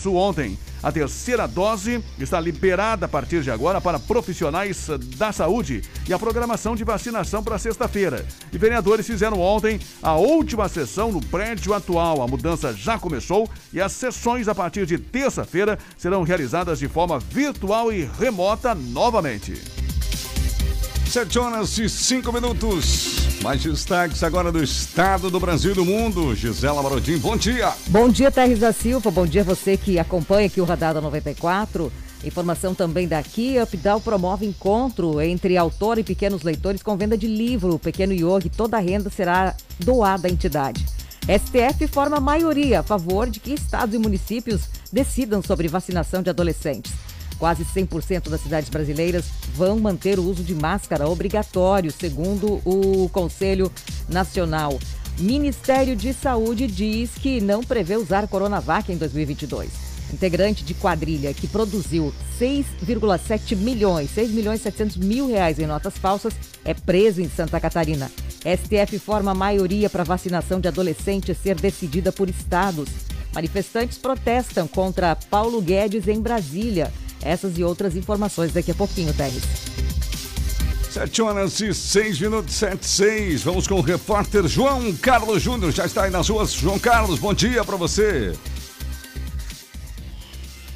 Sul ontem. A terceira dose está liberada a partir de agora para profissionais da saúde e a programação de vacinação para sexta-feira. E vereadores fizeram ontem a última sessão no prédio atual. A mudança já começou e as sessões a partir de terça-feira serão realizadas de forma virtual e remota novamente. 7 horas e 5 minutos. Mais destaques agora do estado do Brasil e do mundo. Gisela Marodim, bom dia. Bom dia, Terres da Silva. Bom dia você que acompanha aqui o Radar da 94. Informação também daqui, Updal promove encontro entre autor e pequenos leitores com venda de livro. Pequeno Yogi, toda a renda será doada à entidade. STF forma maioria a favor de que estados e municípios decidam sobre vacinação de adolescentes. Quase 100% das cidades brasileiras vão manter o uso de máscara obrigatório, segundo o Conselho Nacional. Ministério de Saúde diz que não prevê usar Coronavac em 2022. Integrante de quadrilha que produziu 6,7 milhões, 6 milhões e 700 mil reais em notas falsas, é preso em Santa Catarina. STF forma maioria para vacinação de adolescentes ser decidida por estados. Manifestantes protestam contra Paulo Guedes em Brasília. Essas e outras informações daqui a pouquinho, Teres. 7 horas e 6 minutos, 7 6. Vamos com o repórter João Carlos Júnior. Já está aí nas ruas. João Carlos, bom dia para você.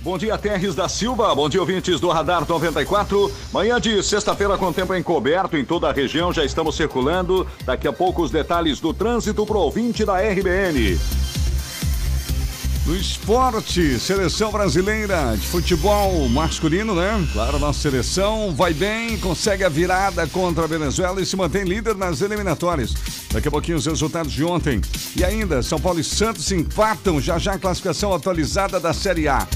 Bom dia, Terres da Silva. Bom dia, ouvintes do Radar 94. Manhã de sexta-feira com tempo encoberto em toda a região. Já estamos circulando. Daqui a pouco os detalhes do trânsito para ouvinte da RBN. No esporte, seleção brasileira de futebol masculino, né? Claro, nossa seleção vai bem, consegue a virada contra a Venezuela e se mantém líder nas eliminatórias. Daqui a pouquinho os resultados de ontem. E ainda, São Paulo e Santos empatam já já a classificação atualizada da Série A.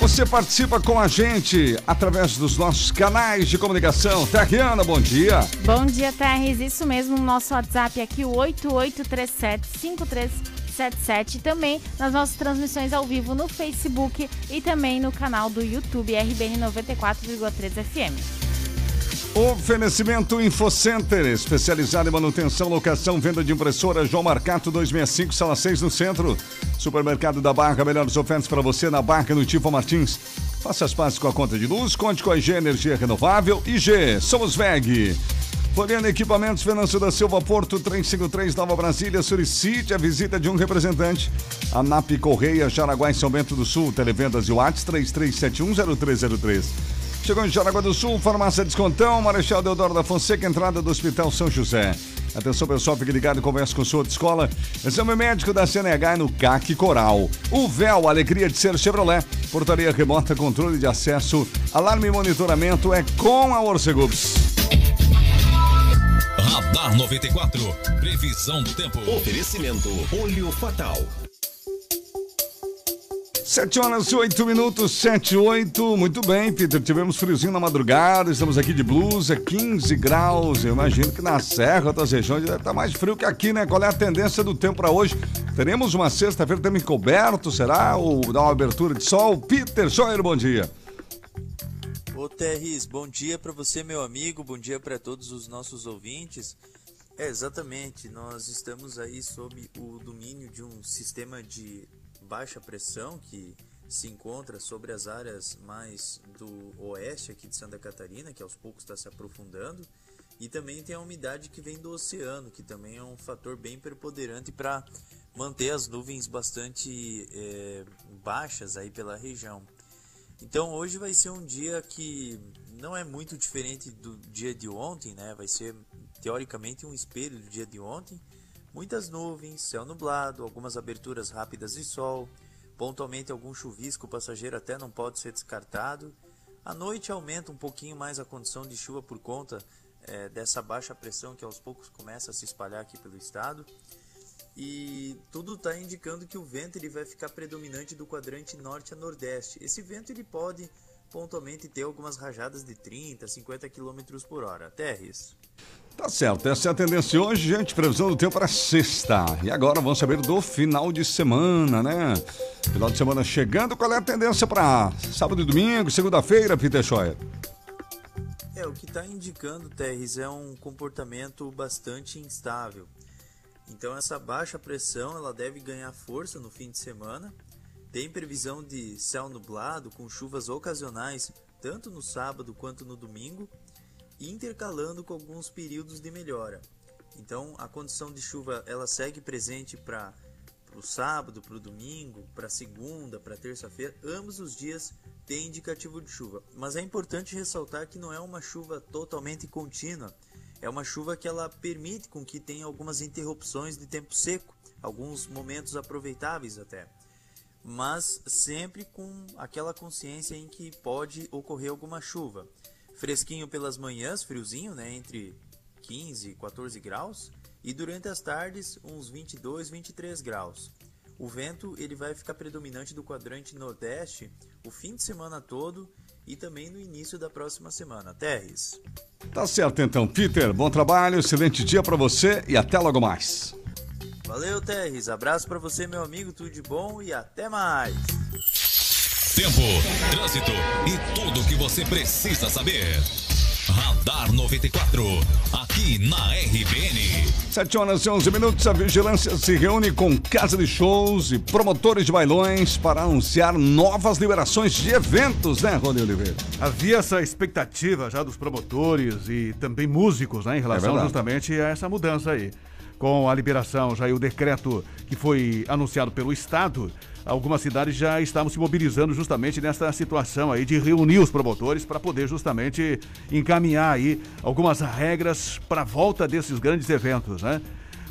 Você participa com a gente através dos nossos canais de comunicação. Terriana, bom dia. Bom dia, Terres. Isso mesmo, nosso WhatsApp aqui, o 8837 53 77 também nas nossas transmissões ao vivo no Facebook e também no canal do YouTube RBN 94,3 FM. Oferecimento InfoCenter, especializado em manutenção, locação, venda de impressora João Marcato 265, sala 6 no centro. Supermercado da Barra, melhores ofertas para você na Barca no Tifo Martins. Faça as pazes com a conta de luz, conte com a IG Energia Renovável. IG, somos VEG. Floriano Equipamentos, Venâncio da Silva, Porto 353, Nova Brasília, solicite a visita de um representante. ANAP Correia, Jaraguá em São Bento do Sul, Televendas e Whats 33710303. Chegou em Jaraguá do Sul, Farmácia Descontão, Marechal Deodoro da Fonseca, entrada do Hospital São José. Atenção pessoal, fique ligado e converse com sua escola. Exame médico da CNH no CAC Coral. O véu, alegria de ser Chevrolet. Portaria remota, controle de acesso, alarme e monitoramento é com a Orcegups. Radar 94. Previsão do tempo. Oferecimento Olho Fatal. 7 horas e 8 minutos, 7 e 8. Muito bem, Peter. Tivemos friozinho na madrugada, estamos aqui de blusa, 15 graus. Eu imagino que na Serra, outras regiões, deve estar mais frio que aqui, né? Qual é a tendência do tempo para hoje? Teremos uma sexta-feira também coberto, será? Ou dá uma abertura de sol? Peter Scheuer, bom dia. Ô Terris, bom dia para você, meu amigo, bom dia para todos os nossos ouvintes. É, exatamente, nós estamos aí sob o domínio de um sistema de baixa pressão que se encontra sobre as áreas mais do oeste aqui de Santa Catarina, que aos poucos está se aprofundando, e também tem a umidade que vem do oceano, que também é um fator bem preponderante para manter as nuvens bastante é, baixas aí pela região. Então hoje vai ser um dia que não é muito diferente do dia de ontem, né? Vai ser teoricamente um espelho do dia de ontem. Muitas nuvens, céu nublado, algumas aberturas rápidas de sol, pontualmente algum chuvisco passageiro até não pode ser descartado. À noite aumenta um pouquinho mais a condição de chuva por conta é, dessa baixa pressão que aos poucos começa a se espalhar aqui pelo estado e tudo está indicando que o vento ele vai ficar predominante do quadrante norte a nordeste. Esse vento ele pode pontualmente ter algumas rajadas de 30, 50 km por hora. Terres. Tá certo, essa é a tendência hoje, gente. Previsão do tempo para sexta. E agora vamos saber do final de semana, né? Final de semana chegando, qual é a tendência para sábado e domingo, segunda-feira, Peter Scheuer? É, o que está indicando, Terres, é um comportamento bastante instável. Então essa baixa pressão ela deve ganhar força no fim de semana. Tem previsão de céu nublado com chuvas ocasionais tanto no sábado quanto no domingo, intercalando com alguns períodos de melhora. Então, a condição de chuva ela segue presente para o sábado, para o domingo, para segunda, para terça-feira, ambos os dias tem indicativo de chuva. Mas é importante ressaltar que não é uma chuva totalmente contínua. É uma chuva que ela permite com que tenha algumas interrupções de tempo seco, alguns momentos aproveitáveis até. Mas sempre com aquela consciência em que pode ocorrer alguma chuva. Fresquinho pelas manhãs, friozinho, né, entre 15 e 14 graus, e durante as tardes uns 22, 23 graus. O vento ele vai ficar predominante do quadrante nordeste o fim de semana todo e também no início da próxima semana. Terres. Tá certo então, Peter. Bom trabalho, excelente dia para você e até logo mais. Valeu, Terres. Abraço para você, meu amigo. Tudo de bom e até mais. Tempo, trânsito e tudo o que você precisa saber. Radar 94, aqui na RBN. 7 horas e 11 minutos, a vigilância se reúne com casa de shows e promotores de bailões para anunciar novas liberações de eventos, né, Rony Oliveira? Havia essa expectativa já dos promotores e também músicos, né, em relação É justamente a essa mudança aí. Com a liberação, já e o decreto que foi anunciado pelo Estado, algumas cidades já estavam se mobilizando justamente nessa situação aí de reunir os promotores para poder justamente encaminhar aí algumas regras para a volta desses grandes eventos, né?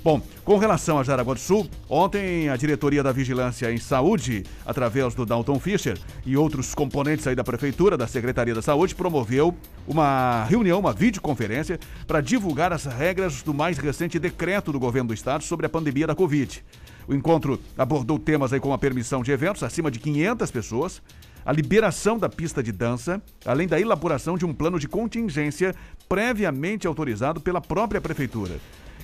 Bom, com relação a Jaraguá do Sul, ontem a diretoria da Vigilância em Saúde, através do Dalton Fischer e outros componentes aí da Prefeitura, da Secretaria da Saúde, promoveu uma reunião, uma videoconferência, para divulgar as regras do mais recente decreto do governo do estado sobre a pandemia da Covid. O encontro abordou temas aí como a permissão de eventos acima de 500 pessoas, a liberação da pista de dança, além da elaboração de um plano de contingência previamente autorizado pela própria prefeitura.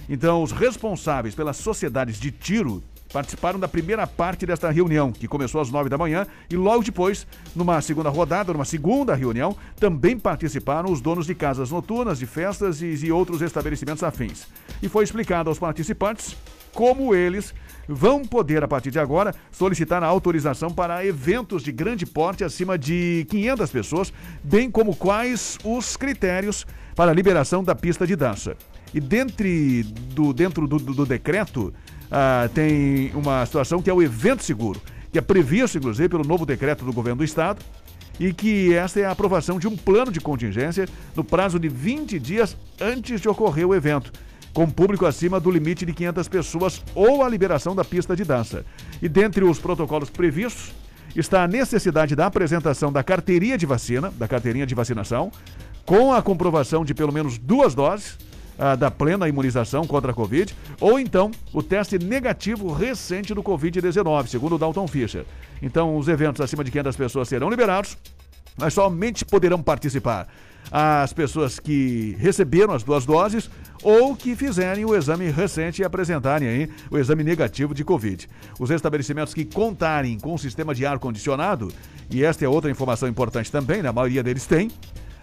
Então, os responsáveis pelas sociedades de tiro participaram da primeira parte desta reunião, que começou às nove da manhã, e logo depois, numa segunda rodada, numa segunda reunião, também participaram os donos de casas noturnas, de festas e, e outros estabelecimentos afins. E foi explicado aos participantes como eles vão poder, a partir de agora, solicitar a autorização para eventos de grande porte acima de 500 pessoas, bem como quais os critérios para a liberação da pista de dança. E dentre do, dentro do, do, do decreto, ah, tem uma situação que é o evento seguro, que é previsto, inclusive, pelo novo decreto do governo do Estado, e que esta é a aprovação de um plano de contingência no prazo de 20 dias antes de ocorrer o evento, com público acima do limite de 500 pessoas ou a liberação da pista de dança. E dentre os protocolos previstos está a necessidade da apresentação da carteirinha de vacina, da carteirinha de vacinação, com a comprovação de pelo menos duas doses ah, da plena imunização contra a Covid, ou então o teste negativo recente do Covid-19, segundo o Dalton Fischer. Então, os eventos acima de 500 pessoas serão liberados, mas somente poderão participar as pessoas que receberam as duas doses ou que fizerem o exame recente e apresentarem aí o exame negativo de Covid. Os estabelecimentos que contarem com o sistema de ar-condicionado, e esta é outra informação importante também, né? a maioria deles tem,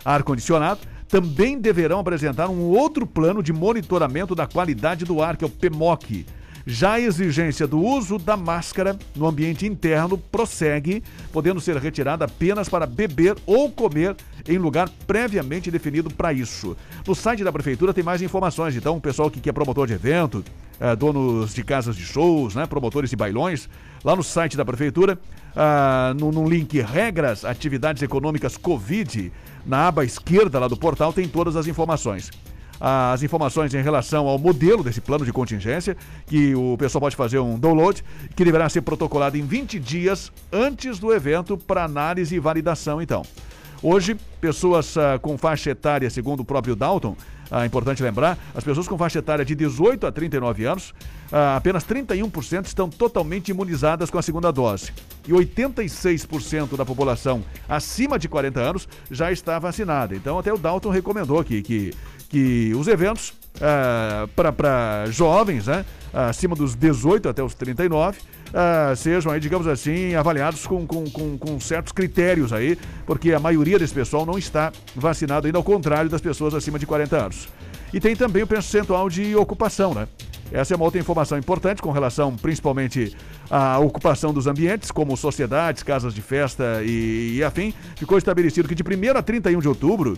ar-condicionado, também deverão apresentar um outro plano de monitoramento da qualidade do ar, que é o PMOC. Já a exigência do uso da máscara no ambiente interno prossegue, podendo ser retirada apenas para beber ou comer em lugar previamente definido para isso. No site da prefeitura tem mais informações, então o pessoal que é promotor de evento, eh, donos de casas de shows, né, promotores de bailões, lá no site da prefeitura, ah, no, no link regras, atividades econômicas Covid, na aba esquerda lá do portal tem todas as informações as informações em relação ao modelo desse plano de contingência, que o pessoal pode fazer um download, que deverá ser protocolado em 20 dias antes do evento para análise e validação, então. Hoje, pessoas ah, com faixa etária, segundo o próprio Dalton, ah, importante lembrar, as pessoas com faixa etária de 18 a 39 anos, ah, apenas 31% estão totalmente imunizadas com a segunda dose. E 86% da população acima de 40 anos já está vacinada. Então, até o Dalton recomendou aqui que, que os eventos ah, para jovens, né, acima dos 18 até os 39, ah, sejam aí, digamos assim, avaliados com, com, com, com certos critérios aí, porque a maioria desse pessoal não está vacinado ainda, ao contrário das pessoas acima de 40 anos. E tem também o percentual de ocupação, né? Essa é uma outra informação importante com relação principalmente à ocupação dos ambientes, como sociedades, casas de festa e, e afim. Ficou estabelecido que de 1 a 31 de outubro,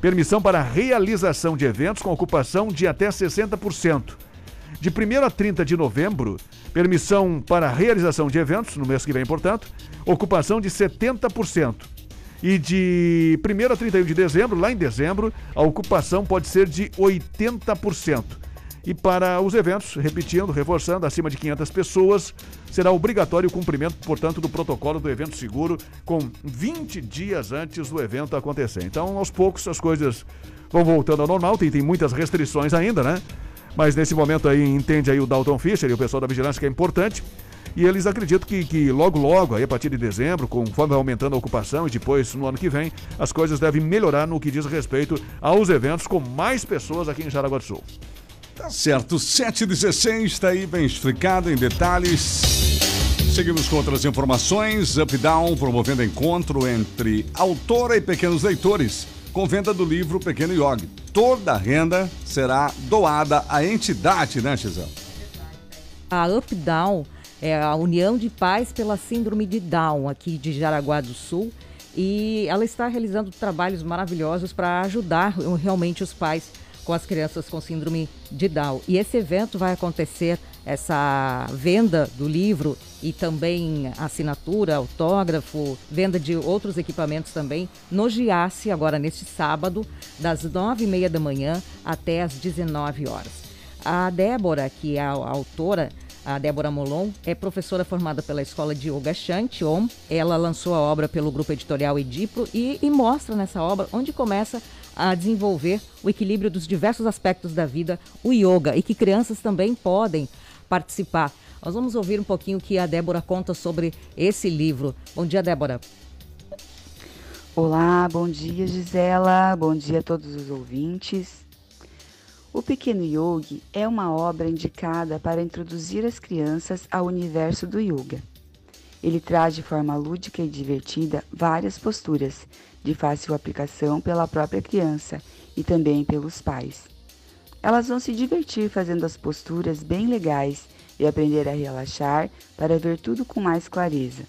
permissão para realização de eventos com ocupação de até 60%. De 1 a 30 de novembro, permissão para realização de eventos, no mês que vem, portanto, ocupação de 70%. E de 1 a 31 de dezembro, lá em dezembro, a ocupação pode ser de 80%. E para os eventos, repetindo, reforçando, acima de 500 pessoas, será obrigatório o cumprimento, portanto, do protocolo do evento seguro com 20 dias antes do evento acontecer. Então, aos poucos, as coisas vão voltando ao normal, tem, tem muitas restrições ainda, né? Mas nesse momento aí, entende aí o Dalton Fischer e o pessoal da vigilância que é importante. E eles acreditam que, que logo, logo, aí a partir de dezembro, conforme aumentando a ocupação e depois no ano que vem, as coisas devem melhorar no que diz respeito aos eventos com mais pessoas aqui em Jaraguá do Sul. Tá certo, 716 está aí bem explicado em detalhes. Seguimos com outras informações. Updown promovendo encontro entre autora e pequenos leitores com venda do livro Pequeno Yogi. Toda a renda será doada à entidade, né, Gisele? A Updown é a União de Pais pela Síndrome de Down, aqui de Jaraguá do Sul. E ela está realizando trabalhos maravilhosos para ajudar realmente os pais com as crianças com síndrome de Down. E esse evento vai acontecer, essa venda do livro e também assinatura, autógrafo, venda de outros equipamentos também, no Giasse, agora neste sábado, das nove e meia da manhã até as 19 horas. A Débora, que é a autora, a Débora Molon é professora formada pela Escola de Yoga Shantiom. Ela lançou a obra pelo grupo editorial Edipro e, e mostra nessa obra onde começa a desenvolver o equilíbrio dos diversos aspectos da vida, o yoga, e que crianças também podem participar. Nós vamos ouvir um pouquinho o que a Débora conta sobre esse livro. Bom dia, Débora. Olá, bom dia, Gisela. Bom dia a todos os ouvintes. O Pequeno Yogi é uma obra indicada para introduzir as crianças ao universo do yoga. Ele traz de forma lúdica e divertida várias posturas, de fácil aplicação pela própria criança e também pelos pais. Elas vão se divertir fazendo as posturas bem legais e aprender a relaxar para ver tudo com mais clareza.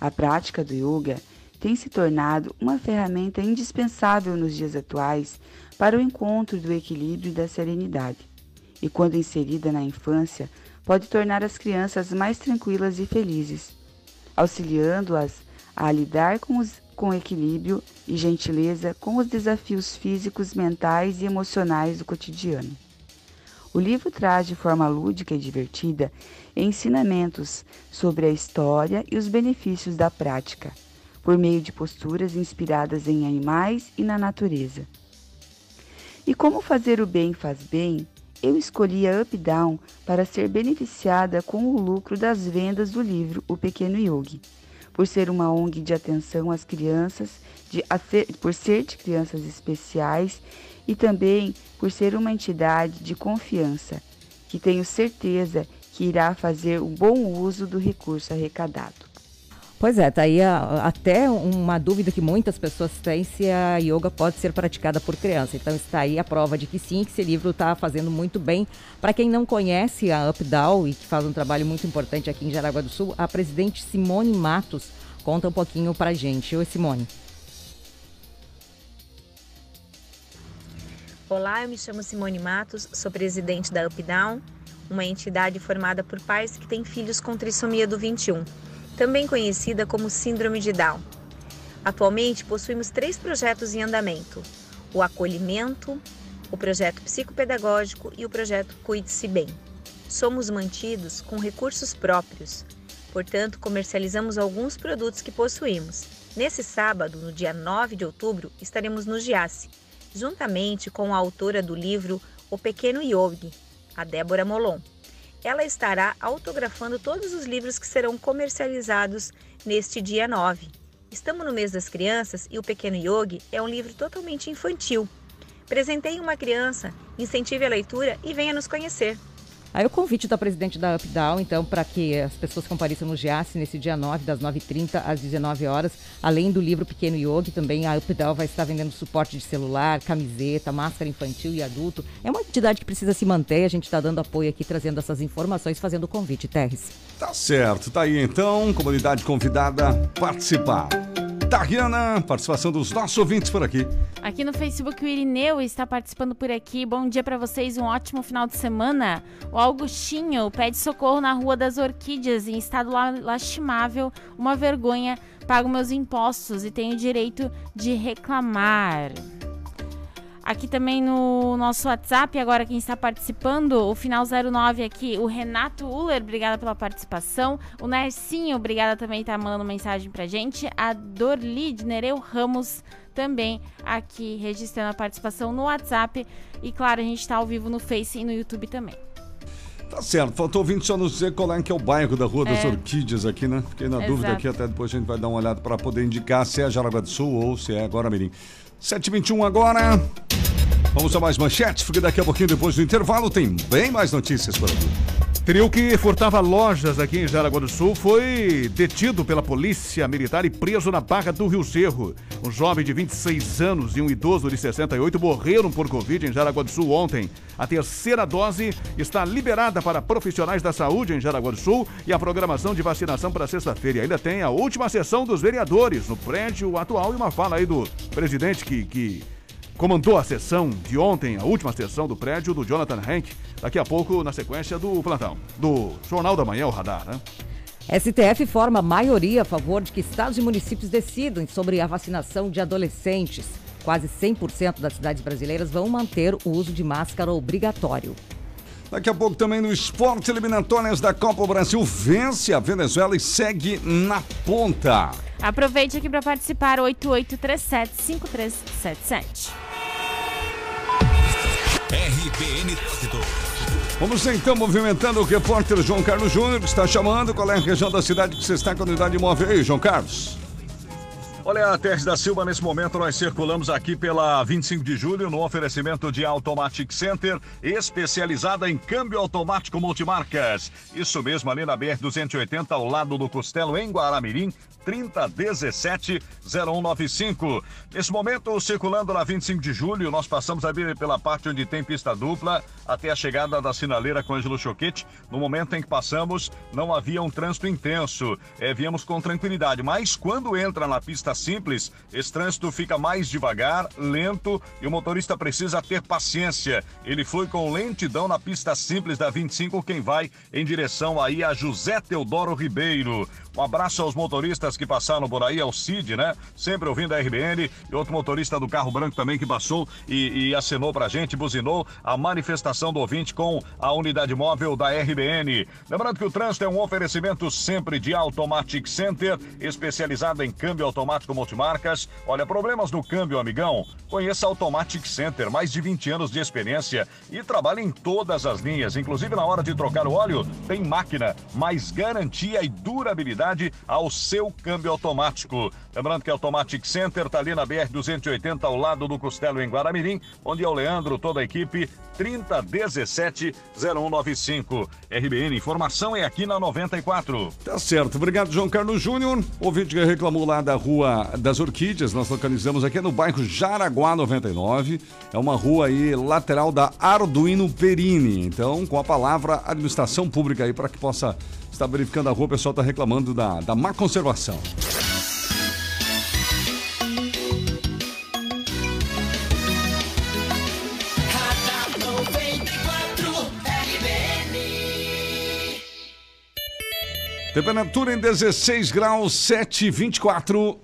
A prática do yoga tem se tornado uma ferramenta indispensável nos dias atuais para o encontro do equilíbrio e da serenidade. E quando inserida na infância, pode tornar as crianças mais tranquilas e felizes, auxiliando-as a lidar com, os, com equilíbrio e gentileza com os desafios físicos, mentais e emocionais do cotidiano. O livro traz de forma lúdica e divertida ensinamentos sobre a história e os benefícios da prática por meio de posturas inspiradas em animais e na natureza. E como fazer o bem faz bem, eu escolhi a Updown para ser beneficiada com o lucro das vendas do livro O Pequeno Yogi. Por ser uma ONG de atenção às crianças, de, ser, por ser de crianças especiais e também por ser uma entidade de confiança, que tenho certeza que irá fazer um bom uso do recurso arrecadado. Pois é, tá aí a, até uma dúvida que muitas pessoas têm se a yoga pode ser praticada por criança. Então está aí a prova de que sim, que esse livro está fazendo muito bem. Para quem não conhece a UpDAO e que faz um trabalho muito importante aqui em Jaraguá do Sul, a presidente Simone Matos conta um pouquinho para gente. Oi, Simone. Olá, eu me chamo Simone Matos, sou presidente da UpDown, uma entidade formada por pais que têm filhos com trissomia do 21 também conhecida como Síndrome de Down. Atualmente possuímos três projetos em andamento: o acolhimento, o projeto psicopedagógico e o projeto Cuide-se Bem. Somos mantidos com recursos próprios, portanto, comercializamos alguns produtos que possuímos. Nesse sábado, no dia 9 de outubro, estaremos no Giasse, juntamente com a autora do livro O Pequeno Yogi, a Débora Molon. Ela estará autografando todos os livros que serão comercializados neste dia 9. Estamos no mês das crianças e o Pequeno Yogi é um livro totalmente infantil. Presenteie uma criança, incentive a leitura e venha nos conhecer. Aí o convite da presidente da UpDown, então, para que as pessoas compareçam no GIAS nesse dia 9, das 9h30 às 19 horas. Além do livro Pequeno Yogi, também a UpDown vai estar vendendo suporte de celular, camiseta, máscara infantil e adulto. É uma entidade que precisa se manter, a gente está dando apoio aqui, trazendo essas informações, fazendo o convite, Terres. Tá certo, tá aí então, comunidade convidada participar. Tariana, participação dos nossos ouvintes por aqui. Aqui no Facebook, o Irineu está participando por aqui. Bom dia para vocês, um ótimo final de semana. O Augustinho pede socorro na Rua das Orquídeas, em estado lastimável, uma vergonha. Pago meus impostos e tenho direito de reclamar. Aqui também no nosso WhatsApp, agora quem está participando, o final 09 aqui, o Renato Uller, obrigada pela participação. O Nercinho, obrigada também, está mandando mensagem pra gente. A Dorlid Nereu Ramos também aqui registrando a participação no WhatsApp. E claro, a gente está ao vivo no Face e no YouTube também. Tá certo, faltou ouvinte só nos dizer qual é que é o bairro da Rua das é. Orquídeas aqui, né? Fiquei na Exato. dúvida aqui, até depois a gente vai dar uma olhada para poder indicar se é Jaraguá do Sul ou se é Guaramirim. 7h21 agora. Vamos a mais manchetes, porque daqui a pouquinho, depois do intervalo, tem bem mais notícias por aqui. Trio que furtava lojas aqui em Jaraguá do Sul foi detido pela polícia militar e preso na Barra do Rio Cerro. Um jovem de 26 anos e um idoso de 68 morreram por Covid em Jaraguá do Sul ontem. A terceira dose está liberada para profissionais da saúde em Jaraguá do Sul e a programação de vacinação para sexta-feira. Ainda tem a última sessão dos vereadores no prédio atual e uma fala aí do presidente que, que comandou a sessão de ontem, a última sessão do prédio do Jonathan Hank, daqui a pouco na sequência do plantão, do Jornal da Manhã, o Radar, né? STF forma maioria a favor de que estados e municípios decidam sobre a vacinação de adolescentes. Quase 100% das cidades brasileiras vão manter o uso de máscara obrigatório. Daqui a pouco também no esporte eliminatórias da Copa Brasil vence a Venezuela e segue na ponta. Aproveite aqui para participar 8837-5377. RBN Trânsito. Vamos então movimentando o repórter João Carlos Júnior, que está chamando. Qual é a região da cidade que você está com a unidade móvel aí, João Carlos? Olha, Teres da Silva, nesse momento nós circulamos aqui pela 25 de julho no oferecimento de Automatic Center, especializada em câmbio automático multimarcas. Isso mesmo, ali na BR-280, ao lado do Costelo, em Guaramirim, 3017-0195. Nesse momento, circulando na 25 de julho, nós passamos ali pela parte onde tem pista dupla até a chegada da sinaleira com Ângelo Choquete. No momento em que passamos, não havia um trânsito intenso. É, viemos com tranquilidade, mas quando entra na pista simples, esse trânsito fica mais devagar, lento e o motorista precisa ter paciência. Ele foi com lentidão na pista simples da 25, quem vai em direção aí a José Teodoro Ribeiro. Um abraço aos motoristas que passaram por aí, ao Cid, né? Sempre ouvindo a RBN. E outro motorista do carro branco também que passou e, e acenou pra gente, buzinou a manifestação do ouvinte com a unidade móvel da RBN. Lembrando que o trânsito é um oferecimento sempre de Automatic Center, especializado em câmbio automático multimarcas. Olha, problemas no câmbio, amigão? Conheça Automatic Center, mais de 20 anos de experiência e trabalha em todas as linhas, inclusive na hora de trocar o óleo, tem máquina, mais garantia e durabilidade ao seu câmbio automático. Lembrando que a Automatic Center está ali na BR-280, ao lado do Costelo, em Guaramirim, onde é o Leandro, toda a equipe, 3017-0195. RBN, informação é aqui na 94. Tá certo. Obrigado, João Carlos Júnior. Ouvinte que reclamou lá da Rua das Orquídeas, nós localizamos aqui no bairro Jaraguá 99. É uma rua aí lateral da Arduino Perini. Então, com a palavra administração pública aí para que possa está verificando a rua, o pessoal está reclamando da, da má conservação. Temperatura em 16 graus, 7,24.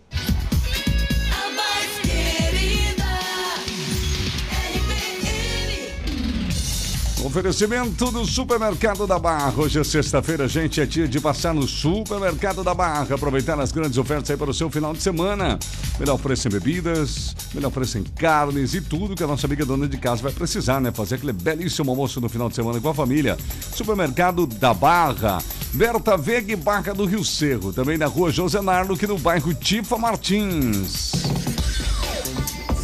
Oferecimento do Supermercado da Barra. Hoje é sexta-feira, gente. É dia de passar no Supermercado da Barra. Aproveitar as grandes ofertas aí para o seu final de semana. Melhor preço em bebidas, melhor preço em carnes e tudo que a nossa amiga dona de casa vai precisar, né? Fazer aquele belíssimo almoço no final de semana com a família. Supermercado da Barra. Berta Vega e Barca do Rio Cerro. Também na rua José Nardo, aqui no bairro Tifa Martins.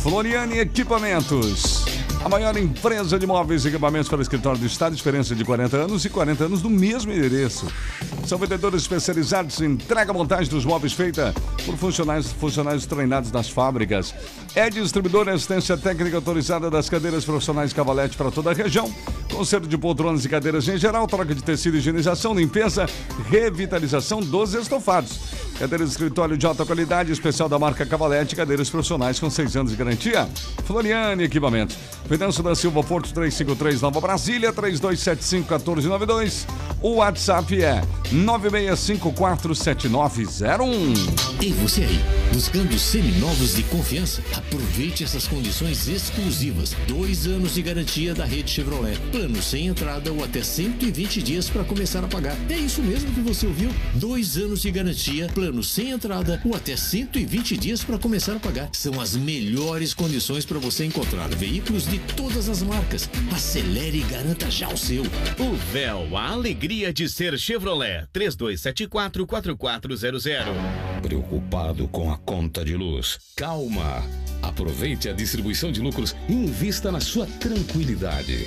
Floriane Equipamentos. A maior empresa de móveis e equipamentos para escritório do Estado, diferença de 40 anos e 40 anos no mesmo endereço. São vendedores especializados em entrega montagem dos móveis feita por funcionários, funcionários treinados nas fábricas. É distribuidor e assistência técnica autorizada das cadeiras profissionais Cavalete para toda a região. Conserto de poltronas e cadeiras em geral, troca de tecido, higienização, limpeza, revitalização dos estofados. Cadeiras de escritório de alta qualidade, especial da marca Cavalete, cadeiras profissionais com 6 anos de garantia. Floriane Equipamentos. Venâncio da Silva Porto 353 Nova Brasília, 3275-1492. O WhatsApp é 96547901. E você aí, buscando seminovos de confiança? Aproveite essas condições exclusivas. Dois anos de garantia da rede Chevrolet. Plano sem entrada ou até 120 dias para começar a pagar. É isso mesmo que você ouviu? Dois anos de garantia, plano sem entrada ou até 120 dias para começar a pagar. São as melhores condições para você encontrar veículos de todas as marcas. Acelere e garanta já o seu. O véu, a alegria de ser Chevrolet. 3274-4400. Preocupado com a conta de luz? Calma! Aproveite a distribuição de lucros e invista na sua tranquilidade.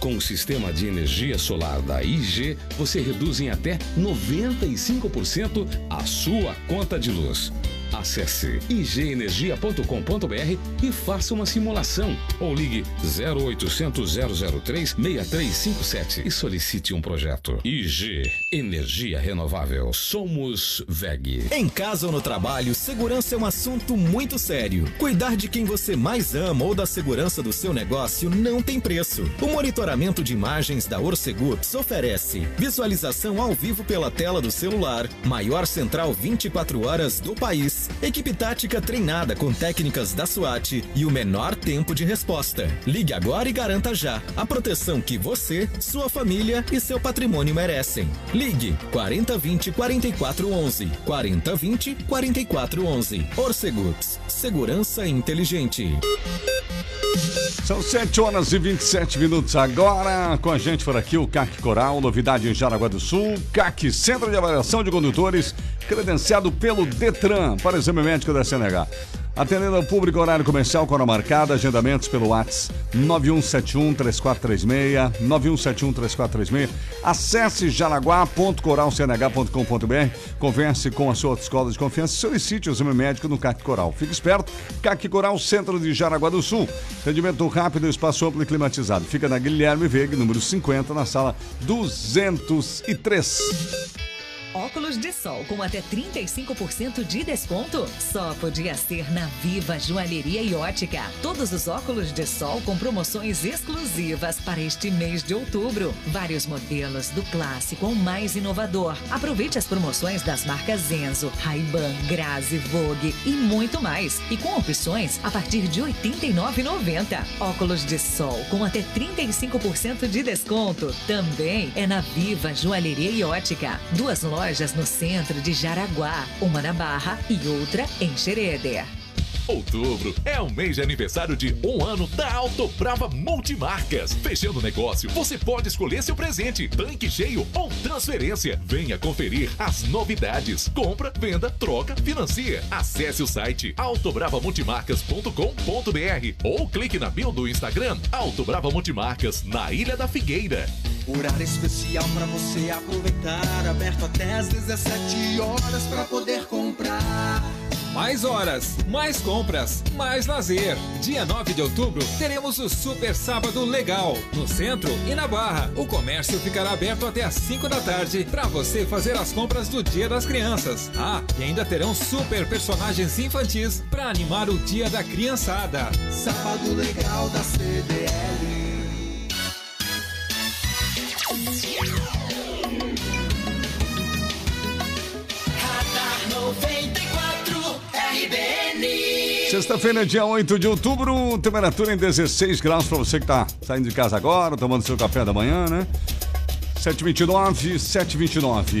Com o sistema de energia solar da IG, você reduz em até 95% a sua conta de luz. Acesse igenergia.com.br e faça uma simulação ou ligue 0800 003 6357 e solicite um projeto. IG Energia Renovável. Somos VEG. Em casa ou no trabalho, segurança é um assunto muito sério. Cuidar de quem você mais ama ou da segurança do seu negócio não tem preço. O monitoramento de imagens da Orcegups oferece visualização ao vivo pela tela do celular, maior central 24 horas do país equipe tática treinada com técnicas da SWAT e o menor tempo de resposta. Ligue agora e garanta já a proteção que você, sua família e seu patrimônio merecem. Ligue 4020 4411 4020 4411. Orcegups, segurança inteligente. São 7 horas e 27 minutos agora. Com a gente por aqui o CAC Coral, novidade em Jaraguá do Sul. CAC, Centro de Avaliação de Condutores, credenciado pelo Detran para exame médico da CNH. Atendendo ao público horário comercial com hora marcada, agendamentos pelo WhatsApp 9171-3436, 9171-3436. Acesse jaraguá.coralcnh.com.br, converse com a sua escola de confiança e solicite o exame médico no CAC Coral. Fique esperto, CAC Coral, centro de Jaraguá do Sul. Atendimento rápido, espaço amplo e climatizado. Fica na Guilherme Veiga, número 50, na sala 203. Óculos de sol com até 35% de desconto? Só podia ser na Viva Joalheria e Ótica. Todos os óculos de sol com promoções exclusivas para este mês de outubro. Vários modelos do clássico ao mais inovador. Aproveite as promoções das marcas Enzo, Ray-Ban, Grazi, Vogue e muito mais. E com opções a partir de R$ 89,90. Óculos de sol com até 35% de desconto. Também é na Viva Joalheria e Ótica. Duas lojas lojas no centro de Jaraguá, uma na Barra e outra em Xereder. Outubro é o mês de aniversário de um ano da Auto Brava Multimarcas. Fechando o negócio, você pode escolher seu presente, tanque cheio ou transferência. Venha conferir as novidades. Compra, venda, troca, financia. Acesse o site autobravamultimarcas.com.br ou clique na bio do Instagram Auto Brava Multimarcas, na Ilha da Figueira. Horário especial para você aproveitar, aberto até às 17 horas para poder comprar. Mais horas, mais compras, mais lazer. Dia 9 de outubro teremos o Super Sábado Legal no centro e na Barra. O comércio ficará aberto até às 5 da tarde para você fazer as compras do Dia das Crianças. Ah, e ainda terão super personagens infantis para animar o Dia da Criançada. Sábado Legal da CDL. Sexta-feira, dia 8 de outubro, temperatura em 16 graus para você que está saindo de casa agora, tomando seu café da manhã, né? 729, 729.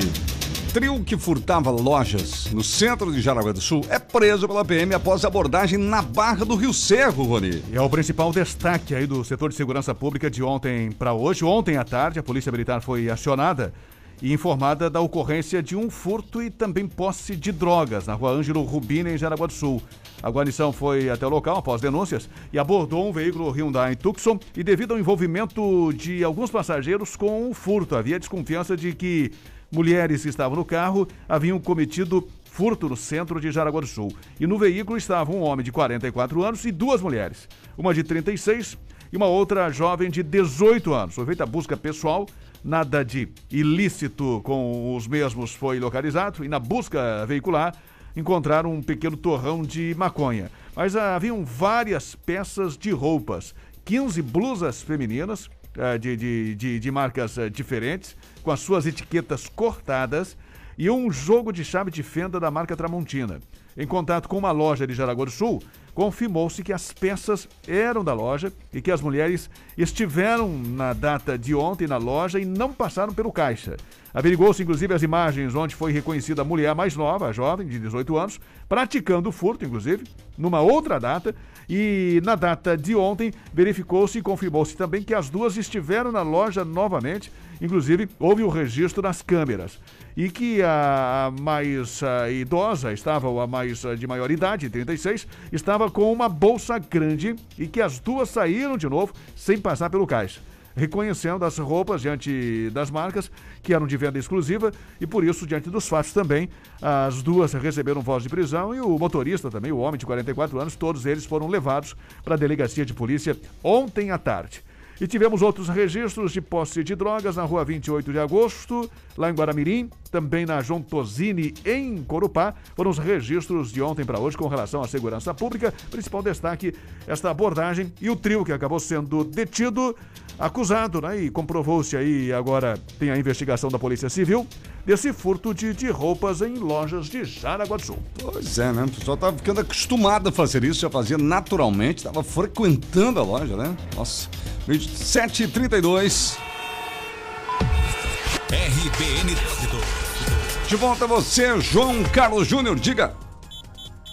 Trio que furtava lojas no centro de Jaraguá do Sul é preso pela PM após abordagem na Barra do Rio Cerro, Rony. E é o principal destaque aí do setor de segurança pública de ontem para hoje. Ontem à tarde, a Polícia Militar foi acionada e informada da ocorrência de um furto e também posse de drogas na rua Ângelo Rubina, em Jaraguá do Sul. A guarnição foi até o local após denúncias e abordou um veículo Hyundai Tucson e devido ao envolvimento de alguns passageiros com o furto, havia desconfiança de que mulheres que estavam no carro haviam cometido furto no centro de Jaraguá do Sul. E no veículo estava um homem de 44 anos e duas mulheres, uma de 36 e uma outra jovem de 18 anos. Foi feita a busca pessoal, nada de ilícito com os mesmos foi localizado e na busca veicular encontraram um pequeno torrão de maconha. Mas haviam várias peças de roupas, 15 blusas femininas eh, de, de, de, de marcas eh, diferentes, com as suas etiquetas cortadas e um jogo de chave de fenda da marca Tramontina. Em contato com uma loja de Jaraguá do Sul, confirmou-se que as peças eram da loja e que as mulheres estiveram na data de ontem na loja e não passaram pelo caixa. Averigou-se inclusive as imagens onde foi reconhecida a mulher mais nova, a jovem, de 18 anos, praticando o furto, inclusive, numa outra data. E na data de ontem, verificou-se e confirmou-se também que as duas estiveram na loja novamente. Inclusive, houve o registro nas câmeras. E que a mais idosa, estava, a mais de maior idade, 36, estava com uma bolsa grande e que as duas saíram de novo sem passar pelo caixa reconhecendo as roupas diante das marcas que eram de venda exclusiva e por isso, diante dos fatos também, as duas receberam voz de prisão e o motorista também, o homem de 44 anos, todos eles foram levados para a delegacia de polícia ontem à tarde. E tivemos outros registros de posse de drogas na rua 28 de agosto, lá em Guaramirim, também na João em Corupá. Foram os registros de ontem para hoje com relação à segurança pública. Principal destaque, esta abordagem e o trio que acabou sendo detido, acusado, né? E comprovou-se aí, agora tem a investigação da Polícia Civil, desse furto de, de roupas em lojas de Jaraguá do Sul. Pois é, né? O pessoal tava ficando acostumado a fazer isso, já fazia naturalmente, estava frequentando a loja, né? Nossa. 7h32. RBN De volta a você, João Carlos Júnior, diga.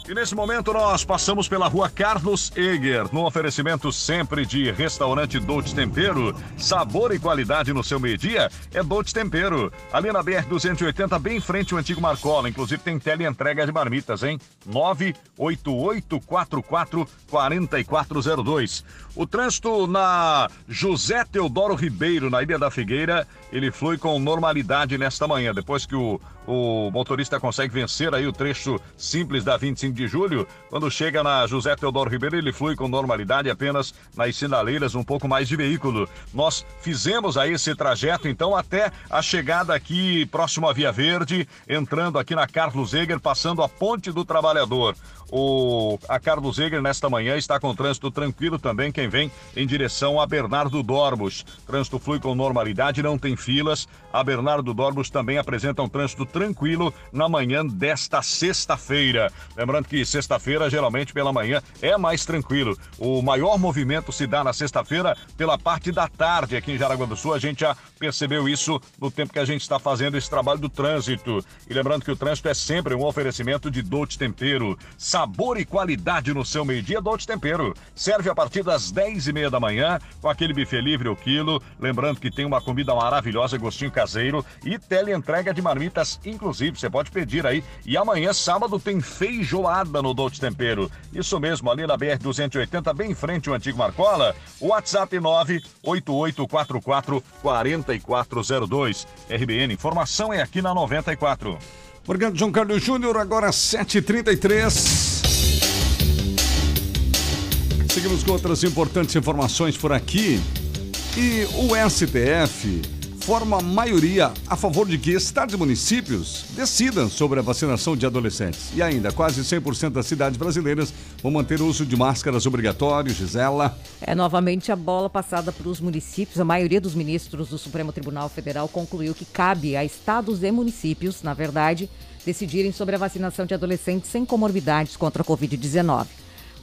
E nesse momento nós passamos pela rua Carlos Eger, no oferecimento sempre de restaurante Dolce Tempero. Sabor e qualidade no seu meio-dia é Dolce Tempero. Ali na BR-280, bem em frente ao antigo Marcola. Inclusive tem teleentrega de marmitas, hein? 988444402. O trânsito na José Teodoro Ribeiro, na Ilha da Figueira, ele flui com normalidade nesta manhã. Depois que o, o motorista consegue vencer aí o trecho simples da 25 de julho, quando chega na José Teodoro Ribeiro, ele flui com normalidade apenas nas sinaleiras, um pouco mais de veículo. Nós fizemos aí esse trajeto, então, até a chegada aqui próximo à Via Verde, entrando aqui na Carlos Eger, passando a Ponte do Trabalhador. O, a Carlos Eger, nesta manhã, está com trânsito tranquilo também. Quem vem em direção a Bernardo Dormos. Trânsito flui com normalidade, não tem filas. A Bernardo Dormos também apresenta um trânsito tranquilo na manhã desta sexta-feira. Lembrando que sexta-feira, geralmente pela manhã, é mais tranquilo. O maior movimento se dá na sexta-feira pela parte da tarde aqui em Jaraguá do Sul. A gente já percebeu isso no tempo que a gente está fazendo esse trabalho do trânsito. E lembrando que o trânsito é sempre um oferecimento de Dolce Tempero sabor e qualidade no seu meio-dia Dolce Tempero. Serve a partir das 10 e meia da manhã, com aquele buffet livre o quilo. Lembrando que tem uma comida maravilhosa, gostinho caseiro e teleentrega de marmitas, inclusive. Você pode pedir aí. E amanhã, sábado, tem feijoada no Dolce Tempero. Isso mesmo, ali na BR-280, bem em frente ao antigo Marcola. WhatsApp 98844 4402. RBN, informação é aqui na 94. Obrigado, João Carlos Júnior. Agora 7h33. Seguimos com outras importantes informações por aqui. E o STF forma maioria a favor de que estados e municípios decidam sobre a vacinação de adolescentes. E ainda, quase 100% das cidades brasileiras vão manter o uso de máscaras obrigatório, Gisela. É novamente a bola passada para os municípios. A maioria dos ministros do Supremo Tribunal Federal concluiu que cabe a estados e municípios, na verdade, decidirem sobre a vacinação de adolescentes sem comorbidades contra a Covid-19.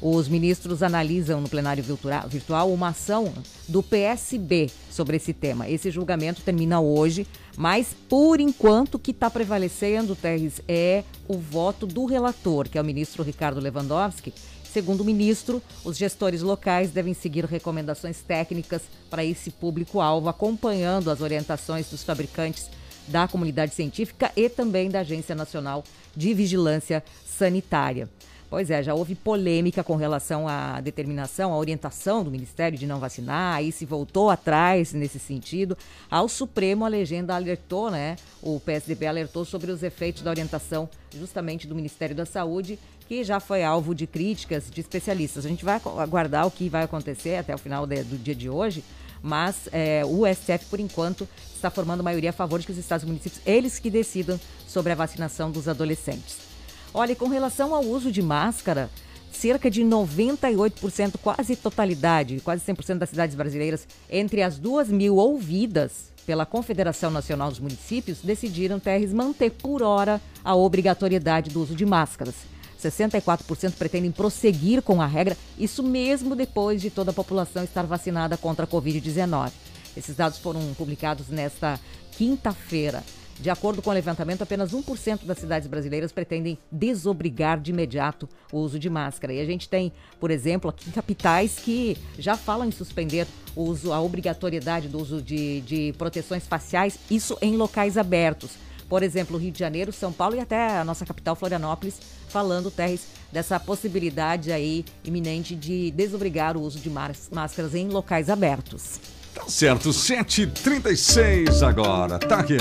Os ministros analisam no plenário virtual uma ação do PSB sobre esse tema. Esse julgamento termina hoje, mas por enquanto o que está prevalecendo, Terres, é o voto do relator, que é o ministro Ricardo Lewandowski. Segundo o ministro, os gestores locais devem seguir recomendações técnicas para esse público-alvo, acompanhando as orientações dos fabricantes da comunidade científica e também da Agência Nacional de Vigilância Sanitária. Pois é, já houve polêmica com relação à determinação, à orientação do Ministério de não vacinar, aí se voltou atrás nesse sentido. Ao Supremo, a legenda alertou, né? O PSDB alertou sobre os efeitos da orientação justamente do Ministério da Saúde, que já foi alvo de críticas de especialistas. A gente vai aguardar o que vai acontecer até o final de, do dia de hoje, mas é, o STF, por enquanto, está formando maioria a favor de que os estados e municípios, eles que decidam sobre a vacinação dos adolescentes. Olha, com relação ao uso de máscara, cerca de 98%, quase totalidade, quase 100% das cidades brasileiras, entre as duas mil ouvidas pela Confederação Nacional dos Municípios, decidiram, Terres, manter por hora a obrigatoriedade do uso de máscaras. 64% pretendem prosseguir com a regra, isso mesmo depois de toda a população estar vacinada contra a Covid-19. Esses dados foram publicados nesta quinta-feira. De acordo com o levantamento, apenas 1% das cidades brasileiras pretendem desobrigar de imediato o uso de máscara. E a gente tem, por exemplo, aqui capitais que já falam em suspender o uso, a obrigatoriedade do uso de, de proteções faciais, isso em locais abertos. Por exemplo, Rio de Janeiro, São Paulo e até a nossa capital Florianópolis, falando, Terres, dessa possibilidade aí iminente de desobrigar o uso de máscaras em locais abertos. Tá certo, 7h36 agora. Tá aqui.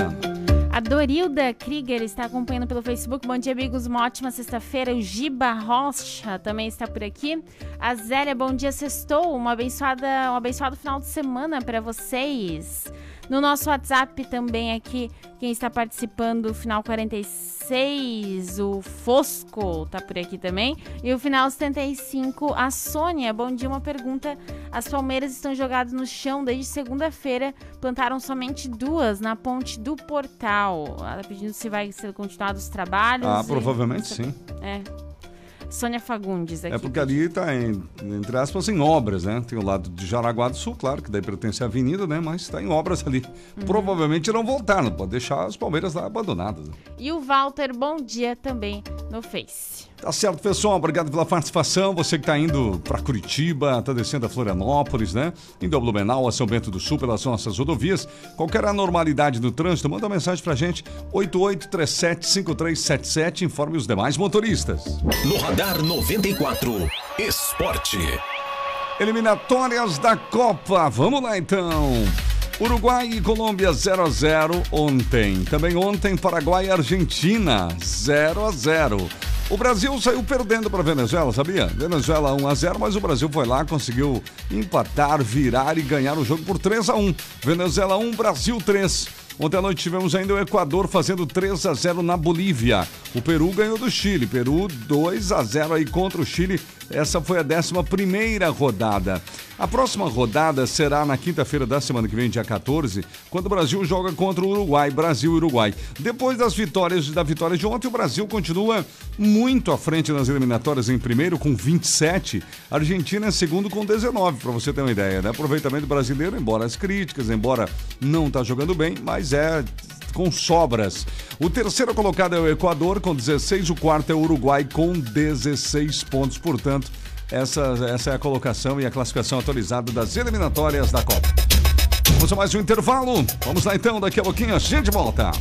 A Dorilda Krieger está acompanhando pelo Facebook. Bom dia, amigos. Uma ótima sexta-feira. O Giba Rocha também está por aqui. A Zélia, bom dia, sextou. Uma abençoada, um abençoado final de semana para vocês. No nosso WhatsApp também aqui, quem está participando, final 46, o Fosco tá por aqui também. E o final 75, a Sônia. Bom dia, uma pergunta. As palmeiras estão jogadas no chão desde segunda-feira. Plantaram somente duas na ponte do portal. Ela pedindo se vai ser continuado os trabalhos. Ah, e... provavelmente sim. É. Sônia Fagundes aqui. É porque ali está, entre aspas, em obras, né? Tem o lado de Jaraguá do Sul, claro, que daí pertence à avenida, né? Mas está em obras ali. Uhum. Provavelmente irão voltar, não pode deixar as Palmeiras lá abandonadas. Né? E o Walter, bom dia também no Face. Tá certo, pessoal. Obrigado pela participação. Você que está indo para Curitiba, está descendo a Florianópolis, né? Indo a Blumenau, a São Bento do Sul, pelas nossas rodovias. Qualquer anormalidade no trânsito, manda uma mensagem para gente. 88375377. Informe os demais motoristas. No Radar 94, Esporte. Eliminatórias da Copa. Vamos lá então. Uruguai e Colômbia 0 a 0 ontem. Também ontem Paraguai e Argentina 0 a 0. O Brasil saiu perdendo para a Venezuela, sabia? Venezuela 1 a 0, mas o Brasil foi lá, conseguiu empatar, virar e ganhar o jogo por 3 a 1. Venezuela 1, Brasil 3. Ontem à noite tivemos ainda o Equador fazendo 3 a 0 na Bolívia. O Peru ganhou do Chile. Peru 2 a 0 aí contra o Chile. Essa foi a 11 rodada. A próxima rodada será na quinta-feira da semana que vem, dia 14, quando o Brasil joga contra o Uruguai, Brasil e Uruguai. Depois das vitórias da vitória de ontem, o Brasil continua muito à frente nas eliminatórias em primeiro com 27, a Argentina em segundo com 19, para você ter uma ideia, né? Aproveitamento brasileiro, embora as críticas, embora não tá jogando bem, mas é com sobras. O terceiro colocado é o Equador com 16, o quarto é o Uruguai com 16 pontos. Portanto, essa, essa é a colocação e a classificação atualizada das eliminatórias da Copa. Vamos a mais um intervalo. Vamos lá então, daqui a pouquinho a gente volta.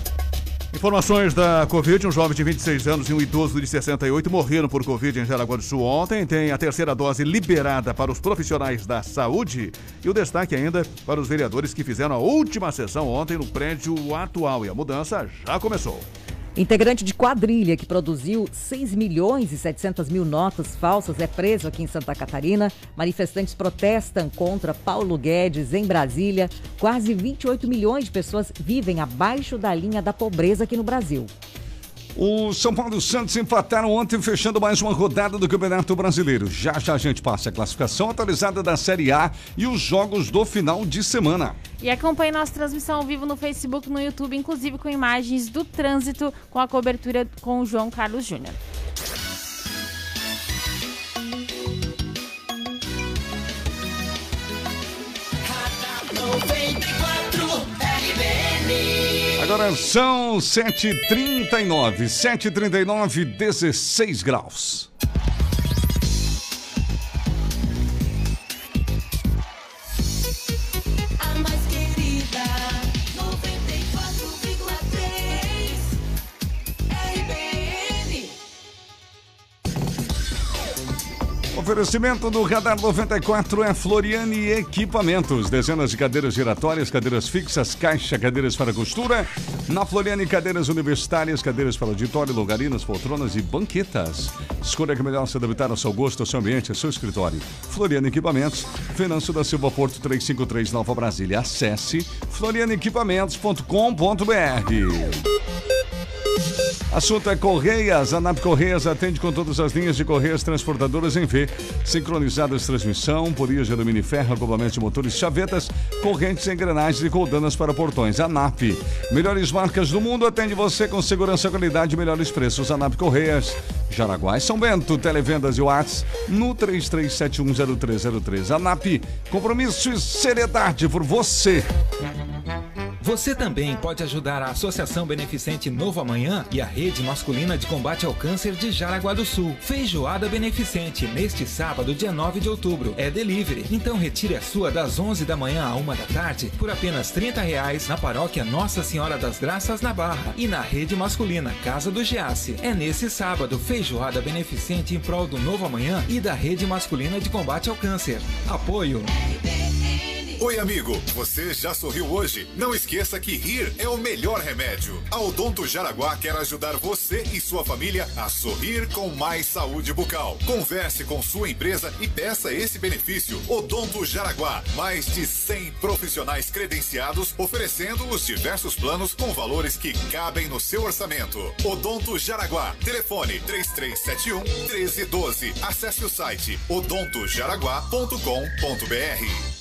Informações da Covid: um jovem de 26 anos e um idoso de 68 morreram por Covid em Jaraguá do Sul ontem. Tem a terceira dose liberada para os profissionais da saúde. E o destaque ainda para os vereadores que fizeram a última sessão ontem no prédio atual. E a mudança já começou. Integrante de quadrilha que produziu 6 milhões e 700 mil notas falsas é preso aqui em Santa Catarina. Manifestantes protestam contra Paulo Guedes em Brasília. Quase 28 milhões de pessoas vivem abaixo da linha da pobreza aqui no Brasil. O São Paulo e o Santos empataram ontem, fechando mais uma rodada do Campeonato Brasileiro. Já já a gente passa a classificação atualizada da Série A e os jogos do final de semana. E acompanhe nossa transmissão ao vivo no Facebook, no YouTube, inclusive com imagens do trânsito, com a cobertura com o João Carlos Júnior. Agora são 7h39, 7h39, 16 graus. Oferecimento do Radar 94 é Floriane Equipamentos. Dezenas de cadeiras giratórias, cadeiras fixas, caixa, cadeiras para costura. Na Floriane, cadeiras universitárias, cadeiras para auditório, logarinas, poltronas e banquetas. Escolha que melhor se adaptar ao seu gosto, ao seu ambiente, ao seu escritório. Floriane Equipamentos, Venâncio da Silva Porto 353 Nova Brasília. Acesse florianequipamentos.com.br. Assunto é Correias. A NAP Correias atende com todas as linhas de Correias transportadoras em V. Sincronizadas transmissão, polia de alumínio e ferro, acoplamento de motores, chavetas, correntes, engrenagens e coldanas para portões. A NAP. Melhores marcas do mundo atende você com segurança, qualidade e melhores preços. A NAP Correias. Jaraguá e São Bento. Televendas e Whats no 33710303. A NAP. Compromisso e seriedade por você. Você também pode ajudar a Associação Beneficente Novo Amanhã e a Rede Masculina de Combate ao Câncer de Jaraguá do Sul. Feijoada Beneficente, neste sábado, dia 9 de outubro. É delivery, então retire a sua das 11 da manhã à 1 da tarde por apenas 30 reais na paróquia Nossa Senhora das Graças na Barra e na Rede Masculina Casa do Giasse. É nesse sábado, feijoada beneficente em prol do Novo Amanhã e da Rede Masculina de Combate ao Câncer. Apoio. Oi, amigo. Você já sorriu hoje? Não esqueça que rir é o melhor remédio. A Odonto Jaraguá quer ajudar você e sua família a sorrir com mais saúde bucal. Converse com sua empresa e peça esse benefício. Odonto Jaraguá. Mais de 100 profissionais credenciados oferecendo os diversos planos com valores que cabem no seu orçamento. Odonto Jaraguá. Telefone 3371 1312. Acesse o site odontojaraguá.com.br.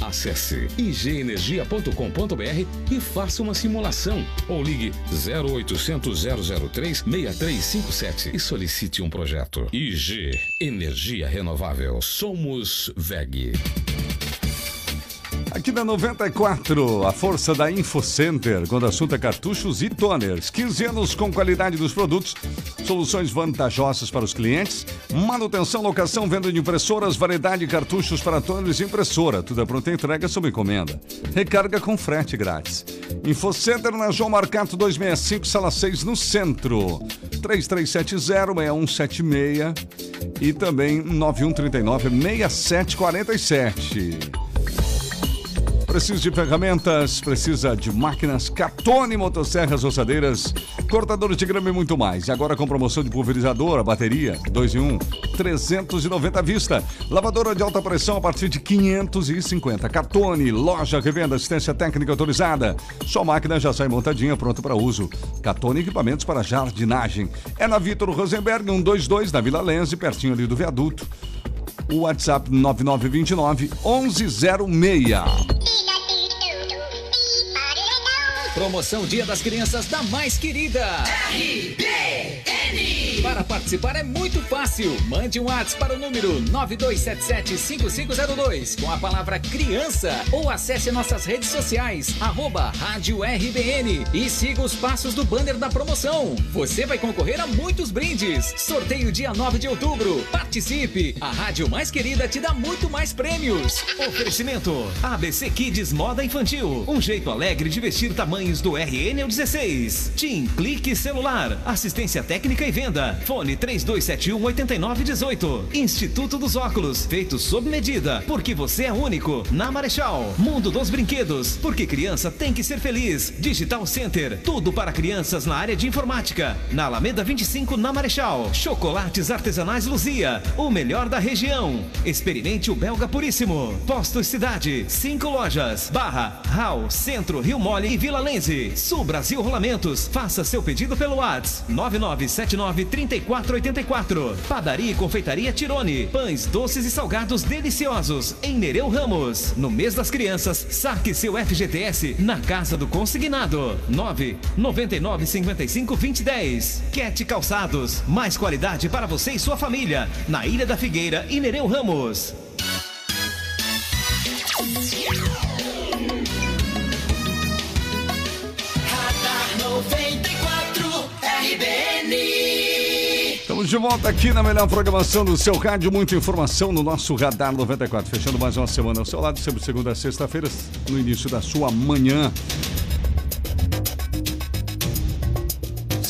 Acesse igenergia.com.br e faça uma simulação ou ligue 0800 003 6357 e solicite um projeto. IG Energia Renovável. Somos VEG. Aqui na 94, a força da InfoCenter, quando assunto é cartuchos e toners. 15 anos com qualidade dos produtos, soluções vantajosas para os clientes, manutenção, locação, venda de impressoras, variedade de cartuchos para toners e impressora. Tudo é pronta entrega sob encomenda. Recarga com frete grátis. InfoCenter na João Marcato 265, sala 6, no centro. 3370-6176 e também 9139-6747. Precisa de ferramentas, precisa de máquinas, Catone, motosserras, ossadeiras, cortadores de grama e muito mais. E agora com promoção de pulverizador, bateria, 2 em 1, 390 à vista. Lavadora de alta pressão a partir de 550. Catone, loja, revenda, assistência técnica autorizada. Sua máquina já sai montadinha, pronta para uso. Catone equipamentos para jardinagem. É na Vitor Rosenberg, 122, na Vila Lenze, pertinho ali do viaduto. O WhatsApp 9929 1106. Promoção Dia das Crianças da Mais Querida. Para participar é muito fácil. Mande um WhatsApp para o número 92775502 com a palavra criança ou acesse nossas redes sociais, arroba Rádio RBN e siga os passos do banner da promoção. Você vai concorrer a muitos brindes. Sorteio dia 9 de outubro. Participe. A Rádio Mais Querida te dá muito mais prêmios. Oferecimento ABC Kids Moda Infantil. Um jeito alegre de vestir tamanhos do RN ao 16. Tim Clique Celular. Assistência técnica e venda. Fone 3271 8918. Instituto dos Óculos. Feito sob medida. Porque você é único. Na Marechal. Mundo dos Brinquedos. Porque criança tem que ser feliz. Digital Center. Tudo para crianças na área de informática. Na Alameda 25, na Marechal. Chocolates artesanais Luzia. O melhor da região. Experimente o Belga Puríssimo. Postos Cidade. Cinco lojas. Barra, Hall, Centro, Rio Mole e Vila Lenze. Sul Brasil Rolamentos. Faça seu pedido pelo WhatsApp 9979 3484. Padaria e Confeitaria Tirone. Pães doces e salgados deliciosos. Em Nereu Ramos. No mês das crianças, saque seu FGTS na Casa do Consignado. 9 99 55 2010. Cat Calçados. Mais qualidade para você e sua família. Na Ilha da Figueira e Nereu Ramos. Estamos de volta aqui na melhor programação do seu rádio, muita informação no nosso Radar 94. Fechando mais uma semana ao seu lado, sempre segunda a sexta-feira, no início da sua manhã.